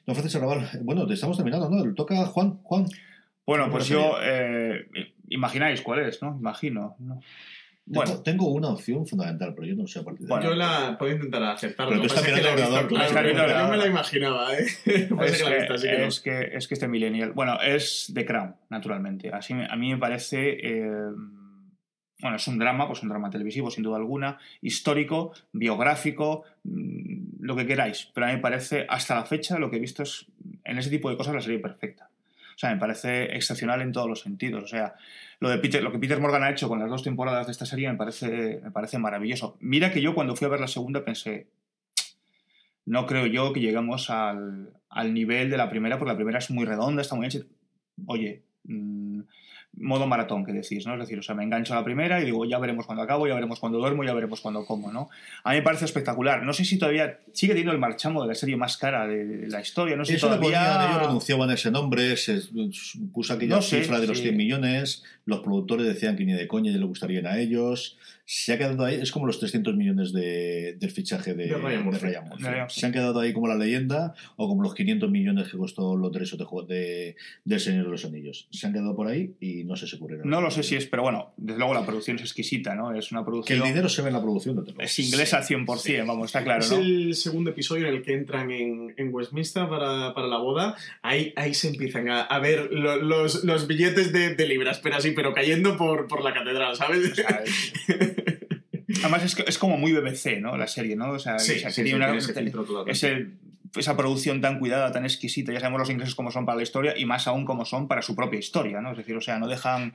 Don Francisco Raval, bueno, te estamos terminando, ¿no? Toca Juan. Juan. Bueno, pues yo, imagináis cuál es, ¿no? Imagino, ¿no? Bueno, tengo, una opción fundamental, pero yo no sé a partir de Bueno, yo la puedo intentar acertar. Pero tú estás mirando el ordenador. Claro, yo me la imaginaba, ¿eh? es, que, es, que, es que este millennial... Bueno, es The Crown, naturalmente. Así a mí me parece... Eh, bueno, es un drama, pues un drama televisivo, sin duda alguna, histórico, biográfico, mm, lo que queráis. Pero a mí me parece, hasta la fecha, lo que he visto es, en ese tipo de cosas, la serie perfecta. O sea, me parece excepcional en todos los sentidos. O sea, lo, que Peter Morgan ha hecho con las dos temporadas de esta serie me parece, me parece maravilloso. Mira que yo cuando fui a ver la segunda pensé, no creo yo que lleguemos al, al nivel de la primera, porque la primera es muy redonda, está muy hecha. Oye, mmm, modo maratón que decís, ¿no? Es decir, o sea, me engancho a la primera y digo, ya veremos cuando acabo, ya veremos cuando duermo, ya veremos cuando como, ¿no? A mí me parece espectacular. No sé si todavía sigue teniendo el marchamo de la serie más cara de la historia, no sé si todavía... ellos renunciaban a ese nombre, se puso aquella cifra de los 100 millones, los productores decían que ni de coña ya le gustarían a ellos, se ha quedado ahí, es como los 300 millones de, del fichaje de, De Ryan Murphy. Se han quedado ahí como la leyenda o como los 500 millones que costó los derechos de, juego de, del Señor de los Anillos. Se han quedado por ahí y no sé si ocurrirá. No lo sé si es, pero bueno, desde luego la producción es exquisita, ¿no? Es una Que producción. el dinero se ve en la producción, no te lo Es inglesa al 100%, vamos, está claro, es ¿no? el segundo episodio en el que entran en, en Westminster para, para la boda. Ahí, ahí se empiezan a, a ver lo- los, los billetes de, de libras, pero así, pero cayendo por, por la catedral, ¿sabes? O sea, es- Además es, que- es como muy BBC, ¿no? La serie, ¿no? O sea, Sí, o sea, que sí, tiene sí, una- ese esa producción tan cuidada, tan exquisita. Ya sabemos los ingleses cómo son para la historia y más aún cómo son para su propia historia, ¿no? Es decir, o sea, no dejan,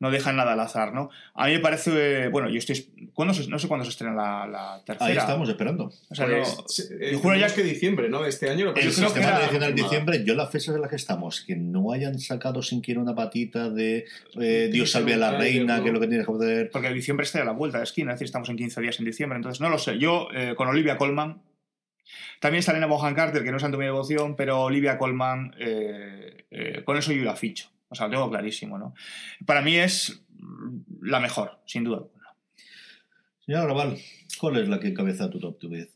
no dejan nada al azar, ¿no? A mí me parece, bueno, yo estoy... ¿cuándo se- no sé cuándo se estrena la, la tercera. Ahí estamos esperando. O sea, Pues, no- se- eh, yo juro ya tenemos que diciembre, ¿no? Este año. Lo que El pasa es creo que sistema era tradicional diciembre, yo las fechas en las que estamos, que no hayan sacado siquiera una patita de eh, Dios salve a la reina, que es lo que tiene que poder. Porque diciembre está a la vuelta de esquina, es decir, estamos en 15 días en diciembre, entonces no lo sé. Yo, eh, con Olivia Colman, también está Elena Bohan Carter, que no es santo mi devoción, pero Olivia Colman, eh, eh, con eso yo la ficho. O sea, lo tengo clarísimo, ¿no? Para mí es la mejor, sin duda alguna. Señora Raval, ¿cuál es la que encabeza tu top 10?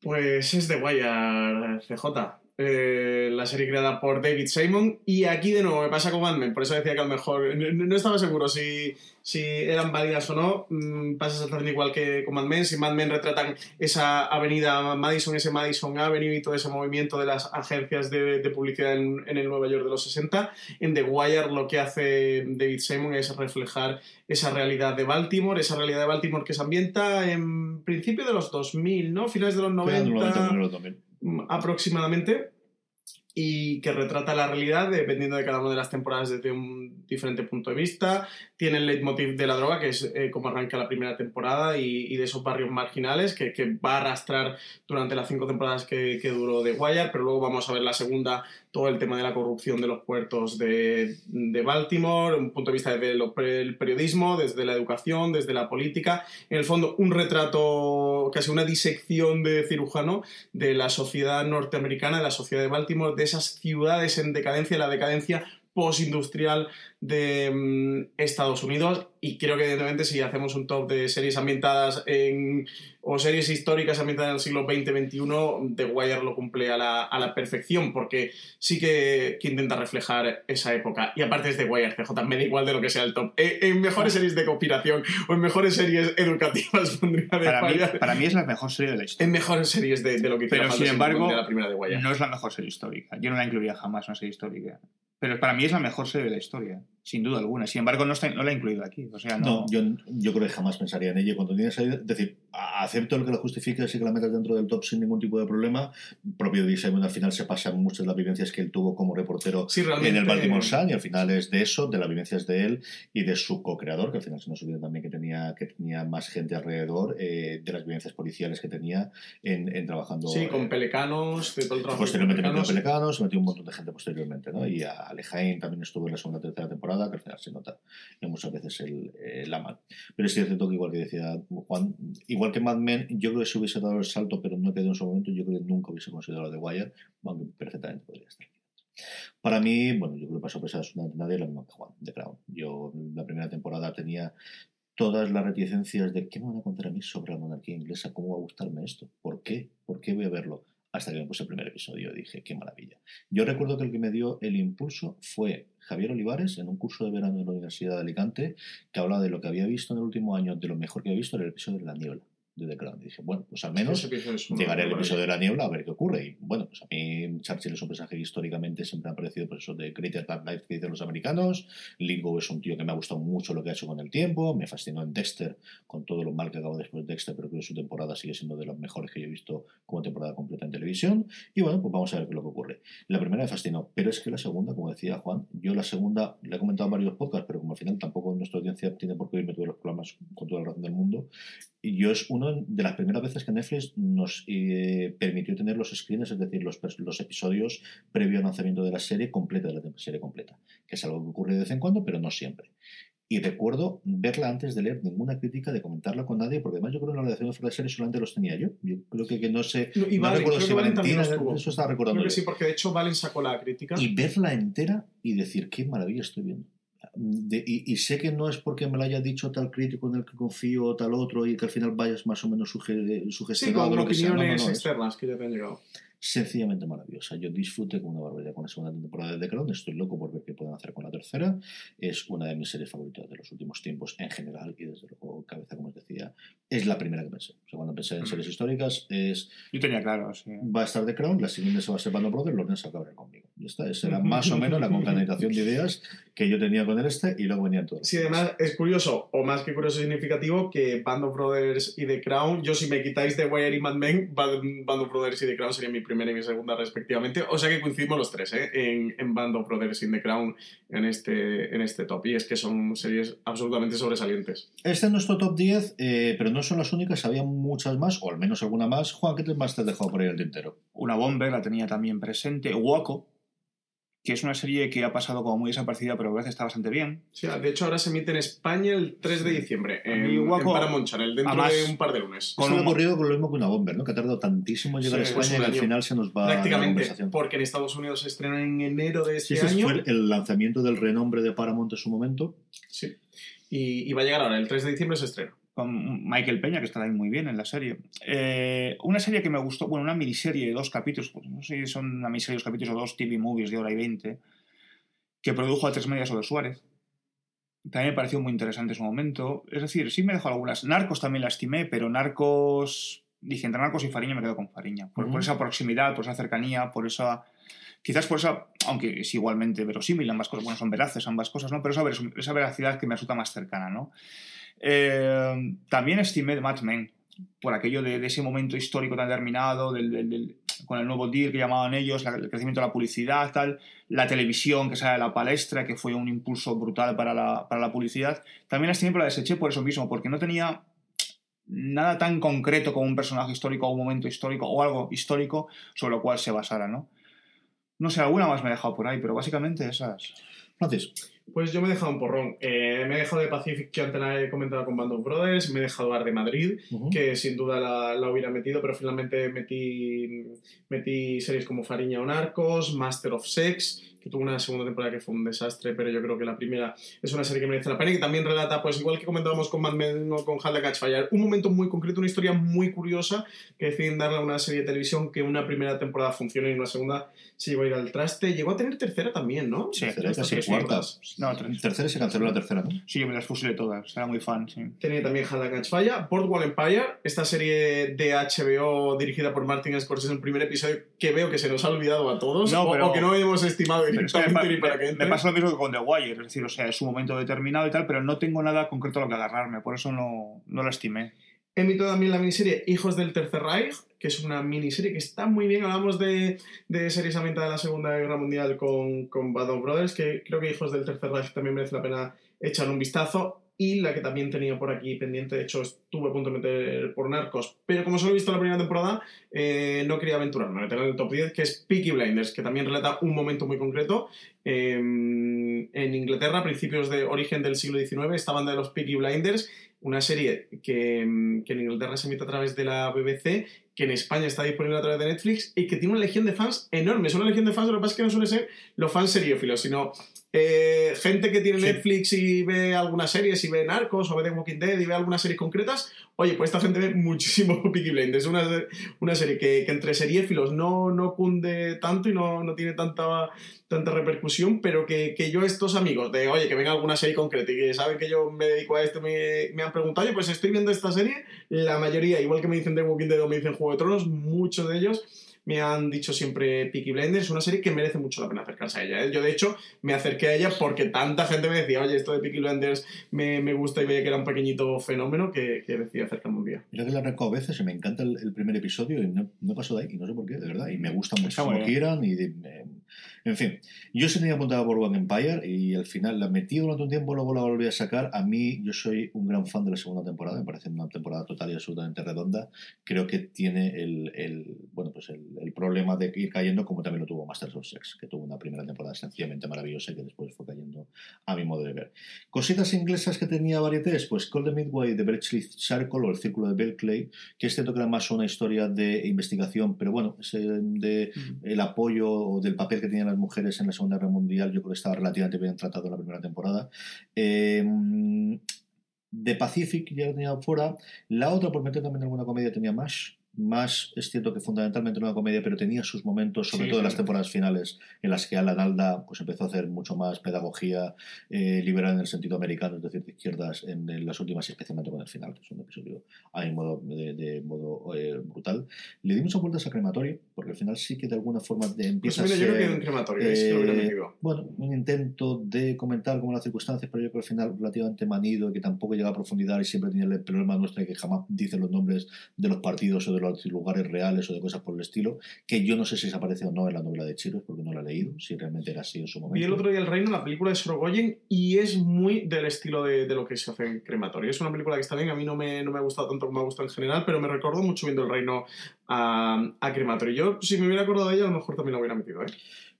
Pues es The Wire CJ. Eh, la serie creada por David Simon. Y aquí de nuevo me pasa con Batman, por eso decía que a lo mejor no, estaba seguro si, si eran válidas o no. Mm, pasa exactamente igual que con Batman. Si Batman retratan esa avenida Madison, ese Madison Avenue y todo ese movimiento de las agencias de, publicidad en, el Nueva York de los 60, en The Wire lo que hace David Simon es reflejar esa realidad de Baltimore, esa realidad de Baltimore que se ambienta en principio de los 2000, ¿no? Finales de los 90. 90 aproximadamente y que retrata la realidad dependiendo de cada una de las temporadas desde un diferente punto de vista. Tiene el leitmotiv de la droga, que es eh, como arranca la primera temporada, y, y de esos barrios marginales que, que va a arrastrar durante las cinco temporadas que, que duró The Wire, pero luego vamos a ver la segunda, todo el tema de la corrupción de los puertos de, Baltimore, un punto de vista desde el periodismo, desde la educación, desde la política. En el fondo, un retrato, casi una disección de cirujano de la sociedad norteamericana, de la sociedad de Baltimore, de esas ciudades en decadencia, la decadencia postindustrial de mm, Estados Unidos y creo que evidentemente si hacemos un top de series ambientadas en o series históricas ambientadas en el siglo XX-XXI, The Wire lo cumple a la, a la perfección porque sí que, que intenta reflejar esa época y aparte es The Wire, CJ, me da igual de lo que sea el top en, en mejores series de conspiración o en mejores series educativas pondría The Para mí, para mí es la mejor serie de la historia. en mejores series de, de lo que Pero sin embargo, la primera de Wire no es la mejor serie histórica. Yo no la incluiría jamás una serie histórica. Pero para mí es la mejor serie de la historia, sin duda alguna. Sin embargo, no, está, no la he incluido aquí. O sea, no. No, yo, yo creo que jamás pensaría en ello. Cuando tienes ahí, es decir, acepto el que lo justifique, así que la metas dentro del top sin ningún tipo de problema. El propio David Simon al final se pasa muchas de las vivencias que él tuvo como reportero Sí, en el Baltimore Sun y al final es de eso, de las vivencias de él y de su co-creador, que al final se nos olvida también que tenía, que tenía más gente alrededor, eh, de las vivencias policiales que tenía en, en trabajando. Sí, eh, con Pelecanos, de todo el trabajo. Posteriormente metió Pelecanos. Pelecanos, se metió un montón de gente posteriormente, ¿no? Y a Alejain también estuvo en la segunda tercera temporada, que al final se nota y muchas veces el, eh, la mal. Pero es cierto que igual que decía Juan, igual que Mad Men, yo creo que se hubiese dado el salto, pero no quedó en su momento, yo creo que nunca hubiese considerado The Wire, aunque perfectamente podría estar. Para mí, bueno, yo creo que para sorpresa absolutamente nadie, la misma que Juan, de Crown. Yo la primera temporada tenía todas las reticencias de qué me van a contar a mí sobre la monarquía inglesa, cómo va a gustarme esto, por qué, por qué voy a verlo. Hasta que me puse el primer episodio y dije, qué maravilla. Yo recuerdo que el que me dio el impulso fue Javier Olivares en un curso de verano en la Universidad de Alicante que hablaba de lo que había visto en el último año, de lo mejor que había visto en el episodio de La Niebla de The Crown. Y dije, bueno, pues al menos llegaré al episodio de la niebla a ver qué ocurre. Y bueno, pues a mí Churchill es un personaje que históricamente siempre ha parecido por eso de Greater Than Life que dicen los americanos. Lingo es un tío que me ha gustado mucho lo que ha hecho con el tiempo. Me fascinó en Dexter con todo lo mal que acabó después de Dexter, pero creo que su temporada sigue siendo de las mejores que yo he visto como temporada completa en televisión. Y bueno, pues vamos a ver qué es lo que ocurre. La primera me fascinó, pero es que la segunda, como decía Juan, yo la segunda la he comentado en varios podcasts, pero como al final tampoco nuestra audiencia tiene por qué oírme todos los programas con toda la razón del mundo, y yo es una de las primeras veces que Netflix nos eh, permitió tener los screens, es decir, los, los episodios previo al lanzamiento de la serie completa, de la serie completa, que es algo que ocurre de vez en cuando, pero no siempre. Y recuerdo verla antes de leer ninguna crítica, de comentarla con nadie, porque además yo creo que en la redacción de de serie solamente los tenía yo. Yo creo que, que no sé, No, y no Valen, recuerdo creo si que Valentina, eso estaba recordando. Creo que sí, porque de hecho Valen sacó la crítica. Y verla entera y decir, qué maravilla estoy viendo. De- y, y sé que no es porque me lo haya dicho tal crítico en el que confío o tal otro y que al final vayas más o menos suge- Sí, sugestionado. con. No, no, opiniones no, es externas que ya te han llegado. sencillamente maravillosa. Yo disfruté con una barbaridad con la segunda temporada de The Crown. Estoy loco por ver qué pueden hacer con la tercera. Es una de mis series favoritas de los últimos tiempos en general y desde luego, cabeza, como os decía, es la primera que pensé. O sea, cuando pensé en series históricas es Yo tenía claro, sí. va a estar The Crown, la siguiente se va a ser Band of Brothers, los acabarán conmigo. Y esta esa era más o menos la concatenación de ideas que yo tenía con el este y luego venían todos. Sí, además es curioso, o más que curioso significativo, que Band of Brothers y The Crown, yo si me quitáis The Wire y Mad Men, Band of Brothers y The Crown sería mi primera y mi segunda respectivamente. O sea que coincidimos los tres ¿eh? en, en Band of Brothers y The Crown en este, en este top. Y es que son series absolutamente sobresalientes. Este es nuestro top 10, eh, pero no son las únicas, había muchas más, o al menos alguna más. Juan, ¿qué te más te has dejado por ahí el tintero? Una Bomber la tenía también presente. Waco, que es una serie que ha pasado como muy desaparecida, pero veces está bastante bien. Sí, de hecho, ahora se emite en España el 3 de diciembre, en, en Paramount Channel, dentro Además, de un par de lunes. Con un- ocurrido con lo mismo que una bomber, ¿no? Que ha tardado tantísimo en llegar Sí, a España y al final se nos va la Prácticamente, conversación. porque en Estados Unidos se estrena en enero de Sí, este ese año. fue el- el lanzamiento del renombre de Paramount en su momento. Sí. Y, y va a llegar ahora, el 3 de diciembre se estrena. Con Michael Peña, que está ahí muy bien en la serie. Eh, una serie que me gustó, bueno, una miniserie de dos capítulos, pues no sé si son una miniserie de dos capítulos o dos TV movies de hora y veinte, que produjo a tres medias sobre Suárez. También me pareció muy interesante su momento. Es decir, sí me dejó algunas. Narcos también la estimé, pero Narcos. Dije, entre Narcos y Fariña me quedo con Fariña. Por, esa proximidad, por esa cercanía, por esa. Quizás por esa, aunque es igualmente verosímil, ambas cosas, bueno, son veraces ambas cosas, ¿no? Pero esa, esa veracidad que me resulta más cercana, ¿no? Eh, también estimé Mad Men, por aquello de, de ese momento histórico tan determinado, del, del- del- con el nuevo deal que llamaban ellos, la- el crecimiento de la publicidad, tal, la televisión que sale a la palestra, que fue un impulso brutal para la, para la publicidad. También estimé, pero la deseché por eso mismo, porque no tenía nada tan concreto como un personaje histórico o un momento histórico o algo histórico sobre lo cual se basara, ¿no? No sé, alguna más me he dejado por ahí, pero básicamente esas. Francis, Pues yo me he dejado un porrón. Eh, me he dejado de Pacific, que antes he comentado con Band of Brothers. Me he dejado Ar de Madrid, que sin duda la, la hubiera metido, pero finalmente metí, metí series como Fariña o Narcos, Master of Sex, que tuvo una segunda temporada que fue un desastre, pero yo creo que la primera es una serie que merece la pena y que también relata, pues igual que comentábamos con Mad Men o con the Catch Fire, un momento muy concreto, una historia muy curiosa que deciden darle a una serie de televisión que una primera temporada funciona y una segunda se llegó a ir al traste. Llegó a tener tercera también, ¿no? Sí, Tercera, tres cuarta. cuartas. No, tres. Tercera se canceló la tercera, ¿no? Sí, yo me las fusilé todas, era muy fan, sí. Tenía también Halt Catch Fire, Boardwalk Empire, esta serie de HBO dirigida por Martin Scorsese, el primer episodio que veo que se nos ha olvidado a todos, No, pero- o, que no hemos estimado Pero es que me, pasa lo mismo que con The Wire, es decir, o sea, es un momento determinado y tal, pero no tengo nada concreto a lo que agarrarme, por eso no, no la estimé. Emito también la miniserie Hijos del Tercer Reich, que es una miniserie que está muy bien. Hablamos de, de series ambientadas en la Segunda Guerra Mundial con, con Band of Brothers, que creo que Hijos del Tercer Reich también merece la pena echarle un vistazo. Y la que también tenía por aquí pendiente, de hecho estuve a punto de meter por Narcos, pero como solo he visto la primera temporada, eh, no quería aventurarme a meterla en el top 10, que es Peaky Blinders, que también relata un momento muy concreto. Eh, en Inglaterra, a principios de origen del siglo XIX, esta banda de los Peaky Blinders una serie que, mm, que en Inglaterra se emite a través de la BBC, que en España está disponible a través de Netflix y que tiene una legión de fans enorme. Es una legión de fans, lo que pasa es que no suele ser los fans seriófilos, sino eh, gente que tiene Sí. Netflix y ve algunas series y ve Narcos o ve The Walking Dead y ve algunas series concretas. Oye, pues esta gente ve muchísimo Peaky Blinders. Es una, una serie que, que entre seriéfilos no, no cunde tanto y no, no tiene tanta, tanta repercusión, pero que, que yo estos amigos de, oye, que venga alguna serie concreta y que saben que yo me dedico a esto, me, me han preguntado, oye, pues estoy viendo esta serie, la mayoría, igual que me dicen The Walking Dead o me dicen Juego de Tronos, muchos de ellos me han dicho siempre Peaky Blinders, es una serie que merece mucho la pena acercarse a ella. ¿eh? Yo, de hecho, me acerqué a ella porque tanta gente me decía, oye, esto de Peaky Blinders me, me gusta y veía que era un pequeñito fenómeno que, que decidí acercarme un día. Mira que la arranco a veces y me encanta el, el primer episodio y no, no paso de ahí, y no sé por qué, de verdad. Y me gusta muy bien. Kieran y... de- eh, en fin, yo sí tenía apuntado a Boardwalk Empire y al final la metí durante un tiempo, luego la volví a sacar. A mí, yo soy un gran fan de la segunda temporada, me parece una temporada total y absolutamente redonda. Creo que tiene el, el- bueno, pues el, el, problema de ir cayendo, como también lo tuvo Masters of Sex, que tuvo una primera temporada sencillamente maravillosa y que después fue cayendo a mi modo de ver. Cositas inglesas que tenía varietés, pues Call the Midway de Berkeley Circle o el Círculo de Berkeley, que es cierto que era más una historia de investigación, pero bueno, de el apoyo del papel que tenían las mujeres en la Segunda Guerra Mundial, yo creo que estaba relativamente bien tratado en la primera temporada. Eh, de Pacific ya lo tenía fuera. La otra, por meter también alguna comedia, tenía más más es cierto que fundamentalmente una comedia, pero tenía sus momentos, sobre todo en las temporadas finales, en las que Alan Alda pues, empezó a hacer mucho más pedagogía eh, liberal en el sentido americano, es decir, de izquierdas, en, las últimas, especialmente con el final, que es un episodio a modo, de, modo eh, brutal. Le di muchas vueltas a Crematorio, porque al final sí que de alguna forma de, empieza pues a ser, yo creo que en Crematorio, eh, Bueno, un intento de comentar como las circunstancias, pero yo creo que al final relativamente manido, que tampoco llega a profundidad y siempre tiene el problema nuestro de que jamás dice los nombres de los partidos o de los lugares reales o de cosas por el estilo, que yo no sé si se aparece o no en la novela de Chiros, porque no la he leído, si realmente era así en su momento. Y el otro día El Reino, la película de Sorogoyen, y es muy del estilo de, de, lo que se hace en Crematorio. Es una película que está bien, a mí no me, no me ha gustado tanto como me ha gustado en general, pero me recuerdo mucho viendo El Reino a, a Crematorio. Yo, si me hubiera acordado de ella, a lo mejor también la hubiera metido, ¿eh?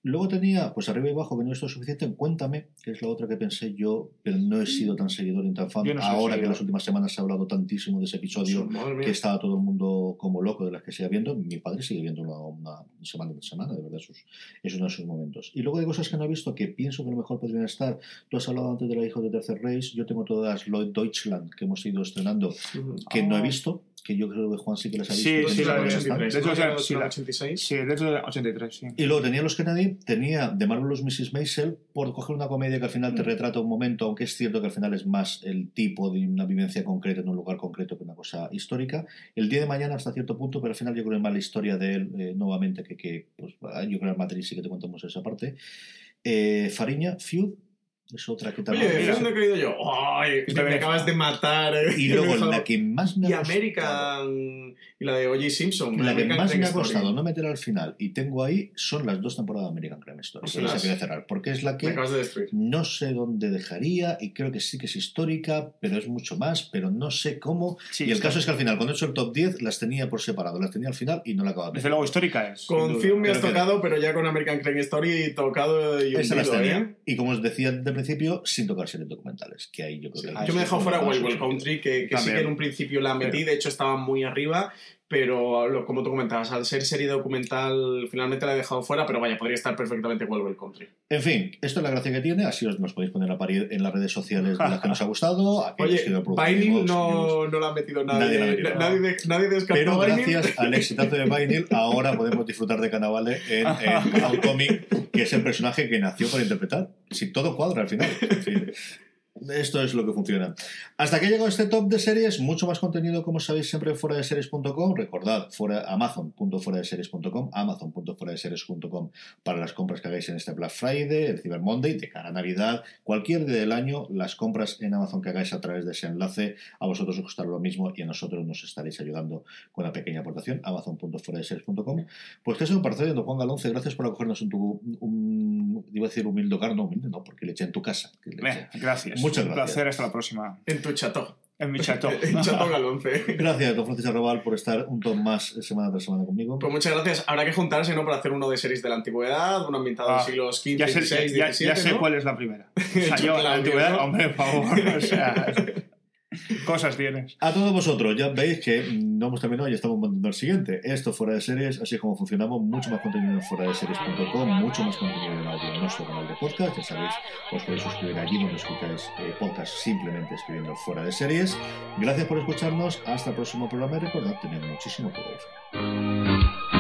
Luego tenía, pues arriba y abajo, que no es suficiente, en Cuéntame, que es la otra que pensé yo, pero no he sido tan seguidor ni tan fan. Ahora que en las últimas semanas se ha hablado tantísimo de ese episodio, que estaba todo el mundo como loco de las que sigue viendo. Mi padre sigue viendo una, semana de semana, de verdad, es uno de sus momentos. Y luego hay cosas que no he visto que pienso que a lo mejor podrían estar. Tú has hablado antes de la hija de Tercer Reis, yo tengo todas Lloyd Deutschland que hemos ido estrenando, que no he ah. visto que yo creo que Juan sí que las ha visto. Sí, sí, la de 83. De hecho, sí, la 86. Sí, de hecho, 83, sí. Y luego tenía los Kennedy, tenía The Marvelous Mrs. Maisel, por coger una comedia que al final te mm. retrata un momento, aunque es cierto que al final es más el tipo de una vivencia concreta en un lugar concreto que una cosa histórica. El día de mañana hasta cierto punto, pero al final yo creo que es más la historia de él, eh, nuevamente, que, que pues, yo creo que en Matrix sí que te contamos esa parte. Eh, Fariña, Feud, es otra que también. Oye, ¿dónde he caído yo? ¡Ay! Me, acabas de matar. Eh. Y luego la que más me ha Y American. Y la de O.J. Simpson. La que más me ha costado no meter al final y tengo ahí son las dos temporadas de American Crime Story. Que se cerrar. Porque es la que. No sé dónde dejaría y creo que sí que es histórica, pero es mucho más, pero no sé cómo. y el caso es que al final, cuando he hecho el top 10, las tenía por separado. Las tenía al final y no la acababa. Desde luego, histórica es. Con Film me has tocado, pero ya con American Crime Story tocado y Esa las tenía. ¿eh? Y como os decía de principio, sin tocar series documentales, que ahí yo creo que... yo me he dejado fuera Wild Country, que, sí que en un principio la metí, de hecho estaba muy arriba, pero como tú comentabas, al ser serie documental finalmente la he dejado fuera, pero vaya, podría estar perfectamente Wild Country. En fin, esto es la gracia que tiene, así os nos podéis poner a parir en las redes sociales de las que nos ha gustado. Oye, Vinyl no, no la ha metido nadie. Nadie, nadie, nadie descartó Pero gracias al exitazo de Vinyl, ahora podemos disfrutar de Canavale en, en que es el personaje que nació para interpretar. Si todo cuadra al final. En fin. Esto es lo que funciona. Hasta que llegó este top de series, mucho más contenido, como sabéis, siempre en fuera de series.com. Recordad, fuera, amazon.fuera amazon.fuera para las compras que hagáis en este Black Friday, el Cyber Monday, de cara a Navidad, cualquier día del año, las compras en Amazon que hagáis a través de ese enlace, a vosotros os costará lo mismo y a nosotros nos estaréis ayudando con una pequeña aportación. amazon.fuera Pues que eso, parece, don Juan Galonce, gracias por acogernos en tu, un, iba a decir humilde hogar, no humilde, no, porque le eché en tu casa. gracias. Muchas Un gracias. placer, hasta la próxima. En tu chato. En mi chato. en Chato Galonce. Gracias, don Francisco Arrabal, por estar un ton más semana tras semana conmigo. Pues muchas gracias. Habrá que juntarse, ¿no? Para hacer uno de series de la antigüedad, uno ambientado en ah, siglos XV, ya sé, XVI, ya, ya sé cuál es la primera. O sea, yo, la antigüedad, hombre, por favor. O sea, Cosas tienes. A todos vosotros, ya veis que no hemos terminado y estamos mandando al siguiente. Esto fuera de series, así es como funcionamos. Mucho más contenido en fuera de series.com, mucho más contenido en audio en nuestro canal de podcast. Ya sabéis, os podéis suscribir allí donde escucháis eh, podcast simplemente escribiendo fuera de series. Gracias por escucharnos. Hasta el próximo programa y recordad, tener muchísimo poder.